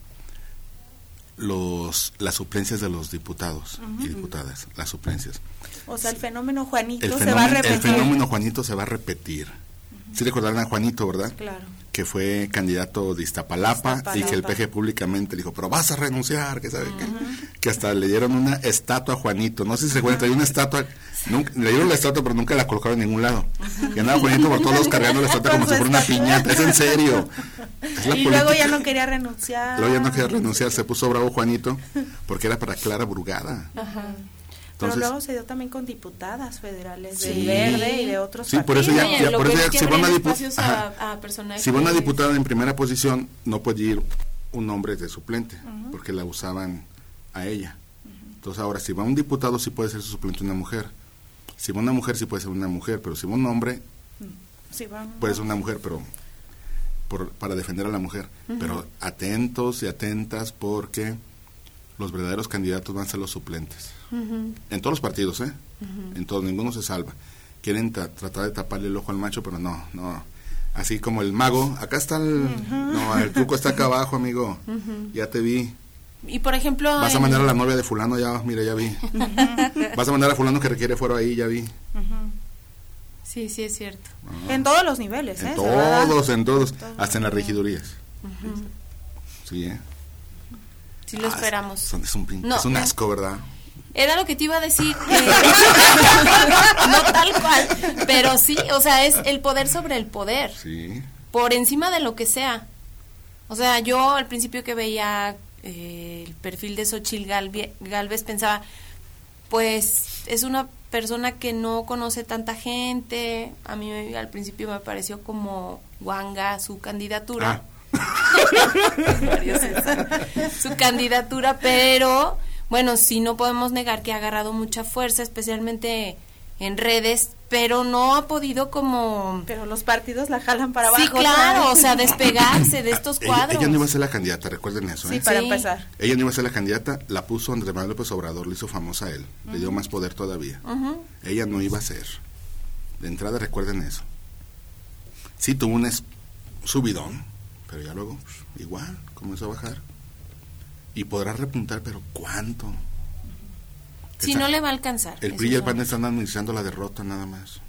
los las suplencias de los diputados y diputadas, las suplencias. O sea, el fenómeno Juanito se va a repetir. El fenómeno Juanito se va a repetir. Sí recordaron a Juanito, ¿verdad? Claro. Que fue candidato de Iztapalapa, Iztapalapa. y que el PG públicamente dijo, pero vas a renunciar, que sabe qué. Que hasta le dieron una estatua a Juanito. No sé si se recuerdan, traía una estatua, nunca, le dieron la estatua, pero nunca la colocaron en ningún lado. Y andaba Juanito por todos lados cargando la estatua como si fuera una piñata. Es en serio. Es la y luego ya no quería renunciar. Luego ya no quería renunciar, se puso bravo Juanito, porque era para Clara Brugada. Ajá. Entonces- luego se dio también con diputadas federales Sí. del Verde y de otros Sí, por eso ya- partidos. ya- por que eso es ya- si va una abren dipu- espacios a, a personajes. Si va una diputada en primera posición, no puede ir un hombre de suplente, porque la usaban a ella. Entonces ahora, si va un diputado, sí puede ser su suplente una mujer. Si va una mujer, sí puede ser una mujer, pero si va un hombre, Sí, van- puede ser una mujer, pero por- para defender a la mujer. Pero atentos y atentas porque los verdaderos candidatos van a ser los suplentes. En todos los partidos, ¿eh? En todos, ninguno se salva. Quieren ta- tratar de taparle el ojo al macho, pero no, no. Así como el mago, acá está el... No, el truco está acá abajo, amigo. Ya te vi. Y por ejemplo. Vas a mandar a la novia de fulano, ya, mira, ya vi. Vas a mandar a fulano que requiere fuero ahí, ya vi. Sí, sí, es cierto. En todos los niveles, ¿eh? En todos, en todos, hasta en las regidurías. Sí, ¿eh? Sí lo esperamos. Son- es, un, No, un eh. asco, ¿verdad? Era lo que te iba a decir. que- no tal cual. Pero sí, o sea, es el poder sobre el poder. Sí. Por encima de lo que sea. O sea, yo al principio que veía eh, el perfil de Xochil Galve- Galvez pensaba, pues es una persona que no conoce tanta gente. A mí me- al principio me pareció como guanga su candidatura. su candidatura, pero bueno, sí no podemos negar que ha agarrado mucha fuerza, especialmente en redes, pero no ha podido como... Pero los partidos la jalan para abajo. Sí, claro, ¿sabes? o sea, despegarse de estos Ella, cuadros. ella no iba a ser la candidata, recuerden eso, Sí, ¿eh? para empezar. Ella no iba a ser la candidata, la puso Andrés Manuel López Obrador, le hizo famosa a él, le dio más poder todavía. Ella no iba a ser. De entrada recuerden eso. Sí tuvo un subidón, pero ya luego pues, igual comenzó a bajar. Y podrá repuntar, pero ¿cuánto? Si Está- no le va a alcanzar. El PRI y el son- PAN están administrando la derrota nada más.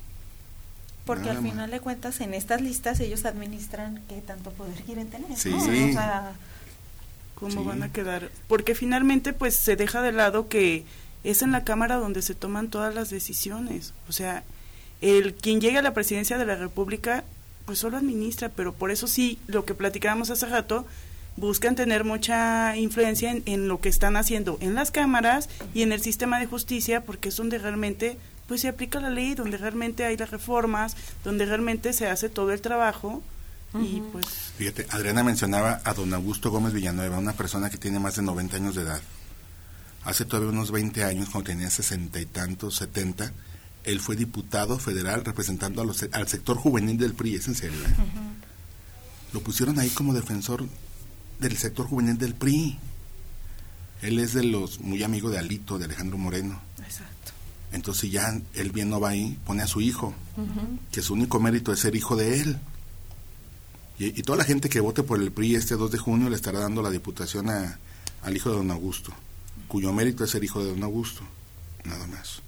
Porque Nada al más. final de cuentas, en estas listas, ellos administran qué tanto poder quieren tener. Sí. ¿no? O sea, cómo Sí. van a quedar porque finalmente pues se deja de lado que es en la cámara donde se toman todas las decisiones o sea el quien llegue a la presidencia de la república pues solo administra pero por eso sí lo que platicábamos hace rato buscan tener mucha influencia en, en lo que están haciendo en las cámaras y en el sistema de justicia porque es donde realmente pues se aplica la ley donde realmente hay las reformas donde realmente se hace todo el trabajo y pues Fíjate, Adriana mencionaba a don Augusto Gómez Villanueva, una persona que tiene más de 90 años de edad. Hace todavía unos 20 años, cuando tenía sesenta y tantos, 70, él fue diputado federal representando a los- al sector juvenil del PRI, es en serio. ¿eh? Lo pusieron ahí como defensor del sector juvenil del PRI. Él es de los, muy amigo de Alito, de Alejandro Moreno. exacto. Entonces ya él bien no va ahí, pone a su hijo, que su único mérito es ser hijo de él. Y, y toda la gente que vote por el PRI este 2 de junio le estará dando la diputación a, al hijo de don Augusto, cuyo mérito es ser hijo de don Augusto, nada más.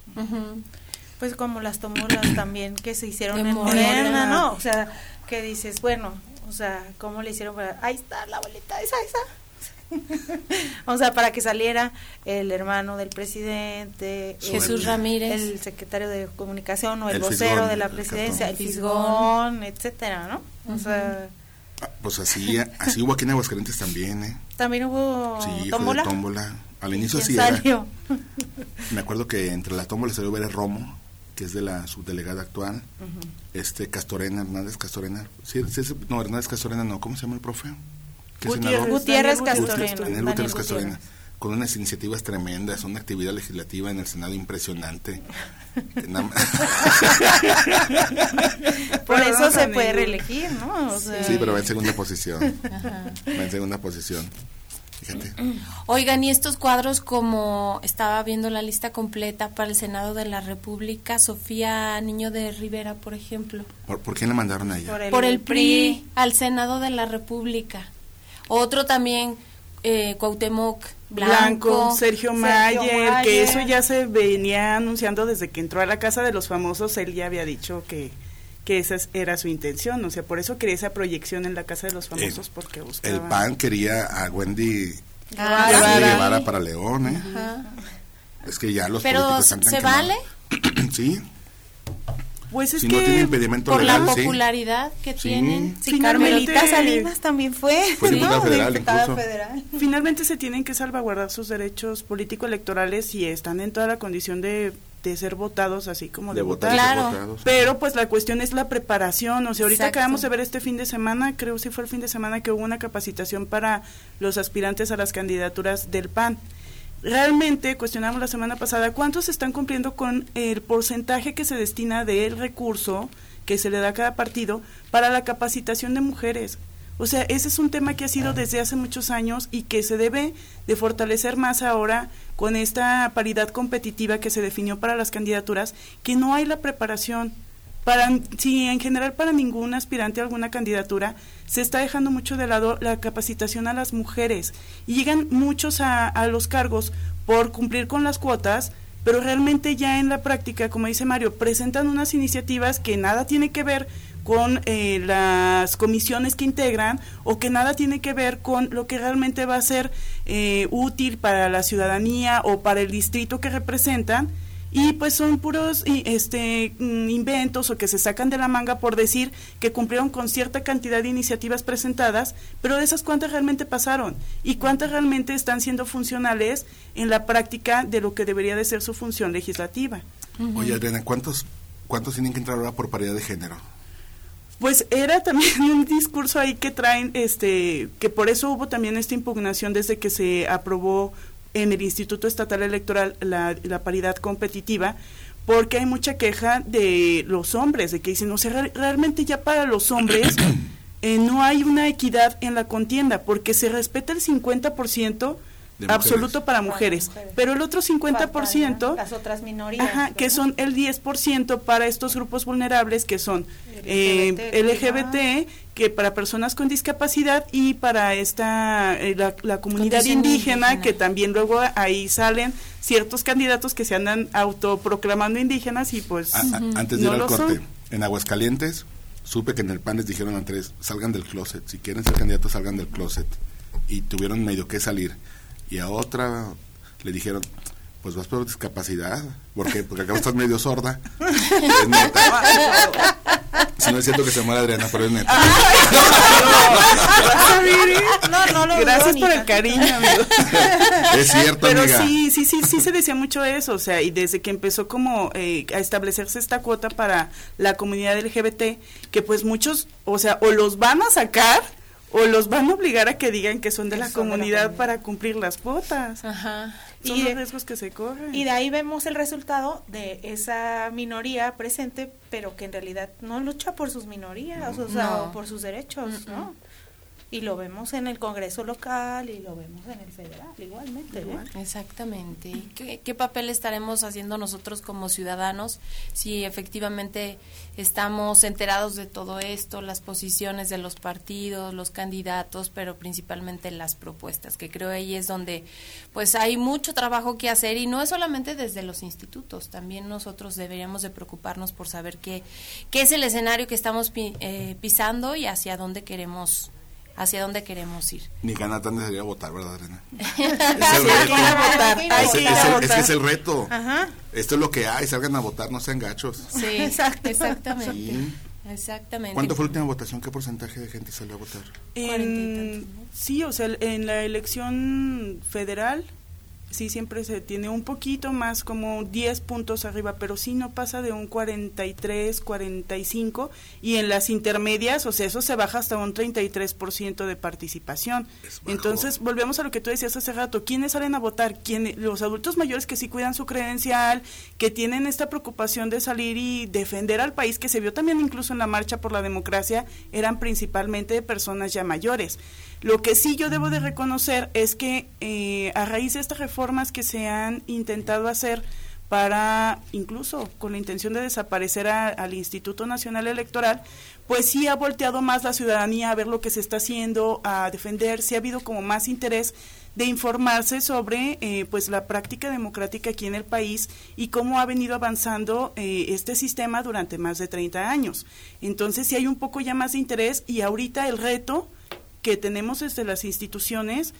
Pues como las tomolas también que se hicieron De en Morena. Morena, ¿no? O sea, que dices, bueno, o sea, ¿cómo le hicieron para...? Ahí está la abuelita, esa, esa. o sea, para que saliera el hermano del presidente, Jesús el- Ramírez. el secretario de comunicación o el, El vocero fisgón, de la presidencia, el fisgón, etcétera, ¿no? O sea, Ah, Pues así, así hubo aquí en Aguascalientes también, ¿eh? también hubo Sí, fue tómbola. de tómbola. Al inicio ¿Quién sí era. Me acuerdo que entre la tómbola salió Vera Romo, que es de la subdelegada actual, este Castorena, Hernández Castorena. Sí, sí, sí, no, Hernández Castorena no, ¿cómo se llama el profe? ¿Qué Gutiérrez, senador? Gutiérrez Castorena. Daniel Gutiérrez Castorena, con unas iniciativas tremendas, una actividad legislativa en el Senado impresionante. Por eso se puede reelegir, ¿no? O sea, sí, pero va en segunda posición. Ajá. Va en segunda posición. Fíjate. Oigan, y estos cuadros como estaba viendo la lista completa para el Senado de la República, Sofía Niño de Rivera, por ejemplo. ¿Por, por quién le mandaron a ella? Por el, por el PRI al Senado de la República. Otro también, eh, Cuauhtémoc Blanco. Blanco, Sergio, Mayer, que Mayer. eso ya se venía anunciando desde que entró a la casa de los famosos, él ya había dicho que, que esa era su intención, o sea, por eso quería esa proyección en la Casa de los Famosos, porque buscaba... El PAN quería a Wendy Ah, Guevara, Guevara. para León, ¿eh? Ajá. Es que ya los Pero, políticos están tan ¿se quemados. vale? sí. Pues es si que no tiene impedimento Por legal, la sí. popularidad que Sí. tienen. Sí, Carmelita Salinas también fue. Fue diputada ¿no? federal, federal. Finalmente se tienen que salvaguardar sus derechos político-electorales y están en toda la condición de, de ser votados, así como de, De votar. Claro. votados. Pero pues la cuestión es la preparación. O sea, ahorita Exacto. acabamos de ver este fin de semana, creo si fue el fin de semana que hubo una capacitación para los aspirantes a las candidaturas del PAN. Realmente, cuestionamos la semana pasada, ¿cuántos están cumpliendo con el porcentaje que se destina del recurso que se le da a cada partido para la capacitación de mujeres? O sea, ese es un tema que ha sido desde hace muchos años y que se debe de fortalecer más ahora con esta paridad competitiva que se definió para las candidaturas, que no hay la preparación. Para, si en general para ningún aspirante a alguna candidatura se está dejando mucho de lado la capacitación a las mujeres y llegan muchos a, a los cargos por cumplir con las cuotas, pero realmente ya en la práctica, como dice Mario, presentan unas iniciativas que nada tiene que ver con eh, las comisiones que integran o que nada tiene que ver con lo que realmente va a ser eh, útil para la ciudadanía o para el distrito que representan y pues son puros este mm, inventos o que se sacan de la manga por decir que cumplieron con cierta cantidad de iniciativas presentadas, pero de esas cuántas realmente pasaron y cuántas realmente están siendo funcionales en la práctica de lo que debería de ser su función legislativa. Oye, Adriana, ¿cuántos, ¿cuántos tienen que entrar ahora por paridad de género? Pues era también un discurso ahí que traen, este, que por eso hubo también esta impugnación desde que se aprobó en el Instituto Estatal Electoral la, la paridad competitiva, porque hay mucha queja de los hombres, de que dicen, o sea, re- realmente ya para los hombres eh, no hay una equidad en la contienda, porque se respeta el 50% De absoluto mujeres. para mujeres, pero el otro 50% Las otras minorías. Ajá, que son el 10% para estos grupos vulnerables que son LGBT, eh, LGBT, que para personas con discapacidad y para esta eh, la, la comunidad indígena, indígena. que también luego ahí salen ciertos candidatos que se andan autoproclamando indígenas y pues A- a- antes de no ir al corte, son. en Aguascalientes, supe que en el PAN les dijeron a tres, salgan del closet, si quieren ser candidatos, salgan del closet. Y tuvieron medio que salir. Y a otra le dijeron, pues vas por discapacidad. ¿Por qué? Porque acá estás medio sorda. Es neta. Si no es cierto que se muera Adriana, pero es neta. No, no lo Gracias por el cariño, amigo. Es cierto, Pero sí, sí, sí, sí se decía mucho eso, o sea, y desde que empezó como eh, a establecerse esta cuota para la comunidad LGBT, que pues muchos, o sea, o los van a sacar o los van a obligar a que digan que son de la son de la comunidad para cumplir las cuotas. Ajá. Son Y los riesgos que se corren. Y de ahí vemos el resultado de esa minoría presente, pero que en realidad no lucha por sus minorías, o sea, No. o por sus derechos, ¿no? Y lo vemos en el Congreso local y lo vemos en el federal igualmente. ¿eh? Exactamente. ¿Y ¿Qué, qué papel estaremos haciendo nosotros como ciudadanos si efectivamente estamos enterados de todo esto, las posiciones de los partidos, los candidatos, pero principalmente las propuestas, que creo ahí es donde pues hay mucho trabajo que hacer y no es solamente desde los institutos, también nosotros deberíamos de preocuparnos por saber qué, qué es el escenario que estamos pi- eh, pisando y hacia dónde queremos hacia dónde queremos ir. Ni ganas tan debería votar, ¿verdad, Es el reto. votar, Es- es el- es que es el reto. Ajá. Esto es lo que hay, salgan a votar, no sean gachos. Sí, exactamente. Sí. Exactamente. ¿Cuánto fue la última votación? ¿Qué porcentaje de gente salió a votar? En- sí, o sea, en la elección federal sí siempre se tiene un poquito más, como 10 puntos arriba, pero sí no pasa de un 43, 45, y en las intermedias, o sea, eso se baja hasta un 33% de participación. Entonces, volvemos a lo que tú decías hace rato, ¿quiénes salen a votar? ¿Quién, los adultos mayores que sí cuidan su credencial, que tienen esta preocupación de salir y defender al país, que se vio también incluso en la marcha por la democracia, eran principalmente personas ya mayores. Lo que sí yo debo de reconocer es que eh, a raíz de estas reformas que se han intentado hacer para, incluso con la intención de desaparecer al Instituto Nacional Electoral, pues sí ha volteado más la ciudadanía a ver lo que se está haciendo, a defender, sí ha habido como más interés de informarse sobre eh, pues la práctica democrática aquí en el país y cómo ha venido avanzando eh, este sistema durante más de 30 años. Entonces, sí hay un poco ya más de interés y ahorita el reto que tenemos desde las instituciones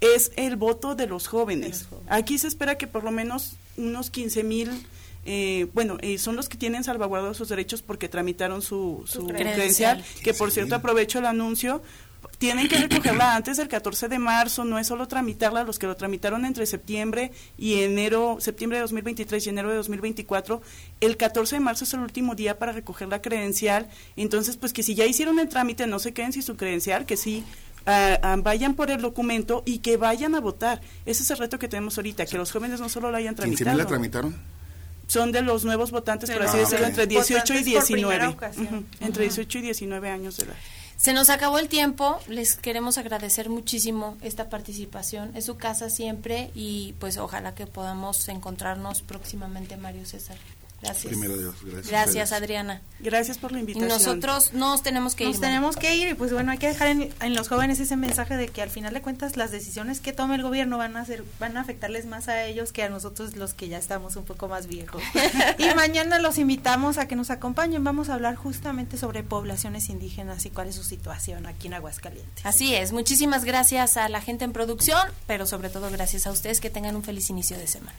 es el voto de los jóvenes. Aquí se espera que por lo menos unos 15 mil eh, bueno, eh, son los que tienen salvaguardados sus derechos porque tramitaron su, su credencial, que por cierto aprovecho el anuncio, tienen que recogerla antes del 14 de marzo, no es solo tramitarla, los que lo tramitaron entre septiembre y enero, septiembre de 2023 y enero de 2024, el 14 de marzo es el último día para recoger la credencial, entonces pues que si ya hicieron el trámite no se queden sin su credencial, que sí ah, ah, vayan por el documento y que vayan a votar. Ese es el reto que tenemos ahorita, que los jóvenes no solo la hayan tramitado. la tramitaron? son de los nuevos votantes, por así decirlo, entre 18 y 19. Entre 18 y 19 años de edad. Se nos acabó el tiempo, les queremos agradecer muchísimo esta participación. Es su casa siempre y pues ojalá que podamos encontrarnos próximamente, Mario César. Gracias. gracias. Adriana. Gracias por la invitación. Y nosotros nos tenemos que ir. Nos tenemos que ir y pues bueno, hay que dejar en, los jóvenes ese mensaje de que al final de cuentas las decisiones que tome el gobierno van a ser van a afectarles más a ellos que a nosotros los que ya estamos un poco más viejos. y mañana los invitamos a que nos acompañen. Vamos a hablar justamente sobre poblaciones indígenas y cuál es su situación aquí en Aguascalientes. Así es. Muchísimas gracias a la gente en producción, pero sobre todo gracias a ustedes que tengan un feliz inicio de semana.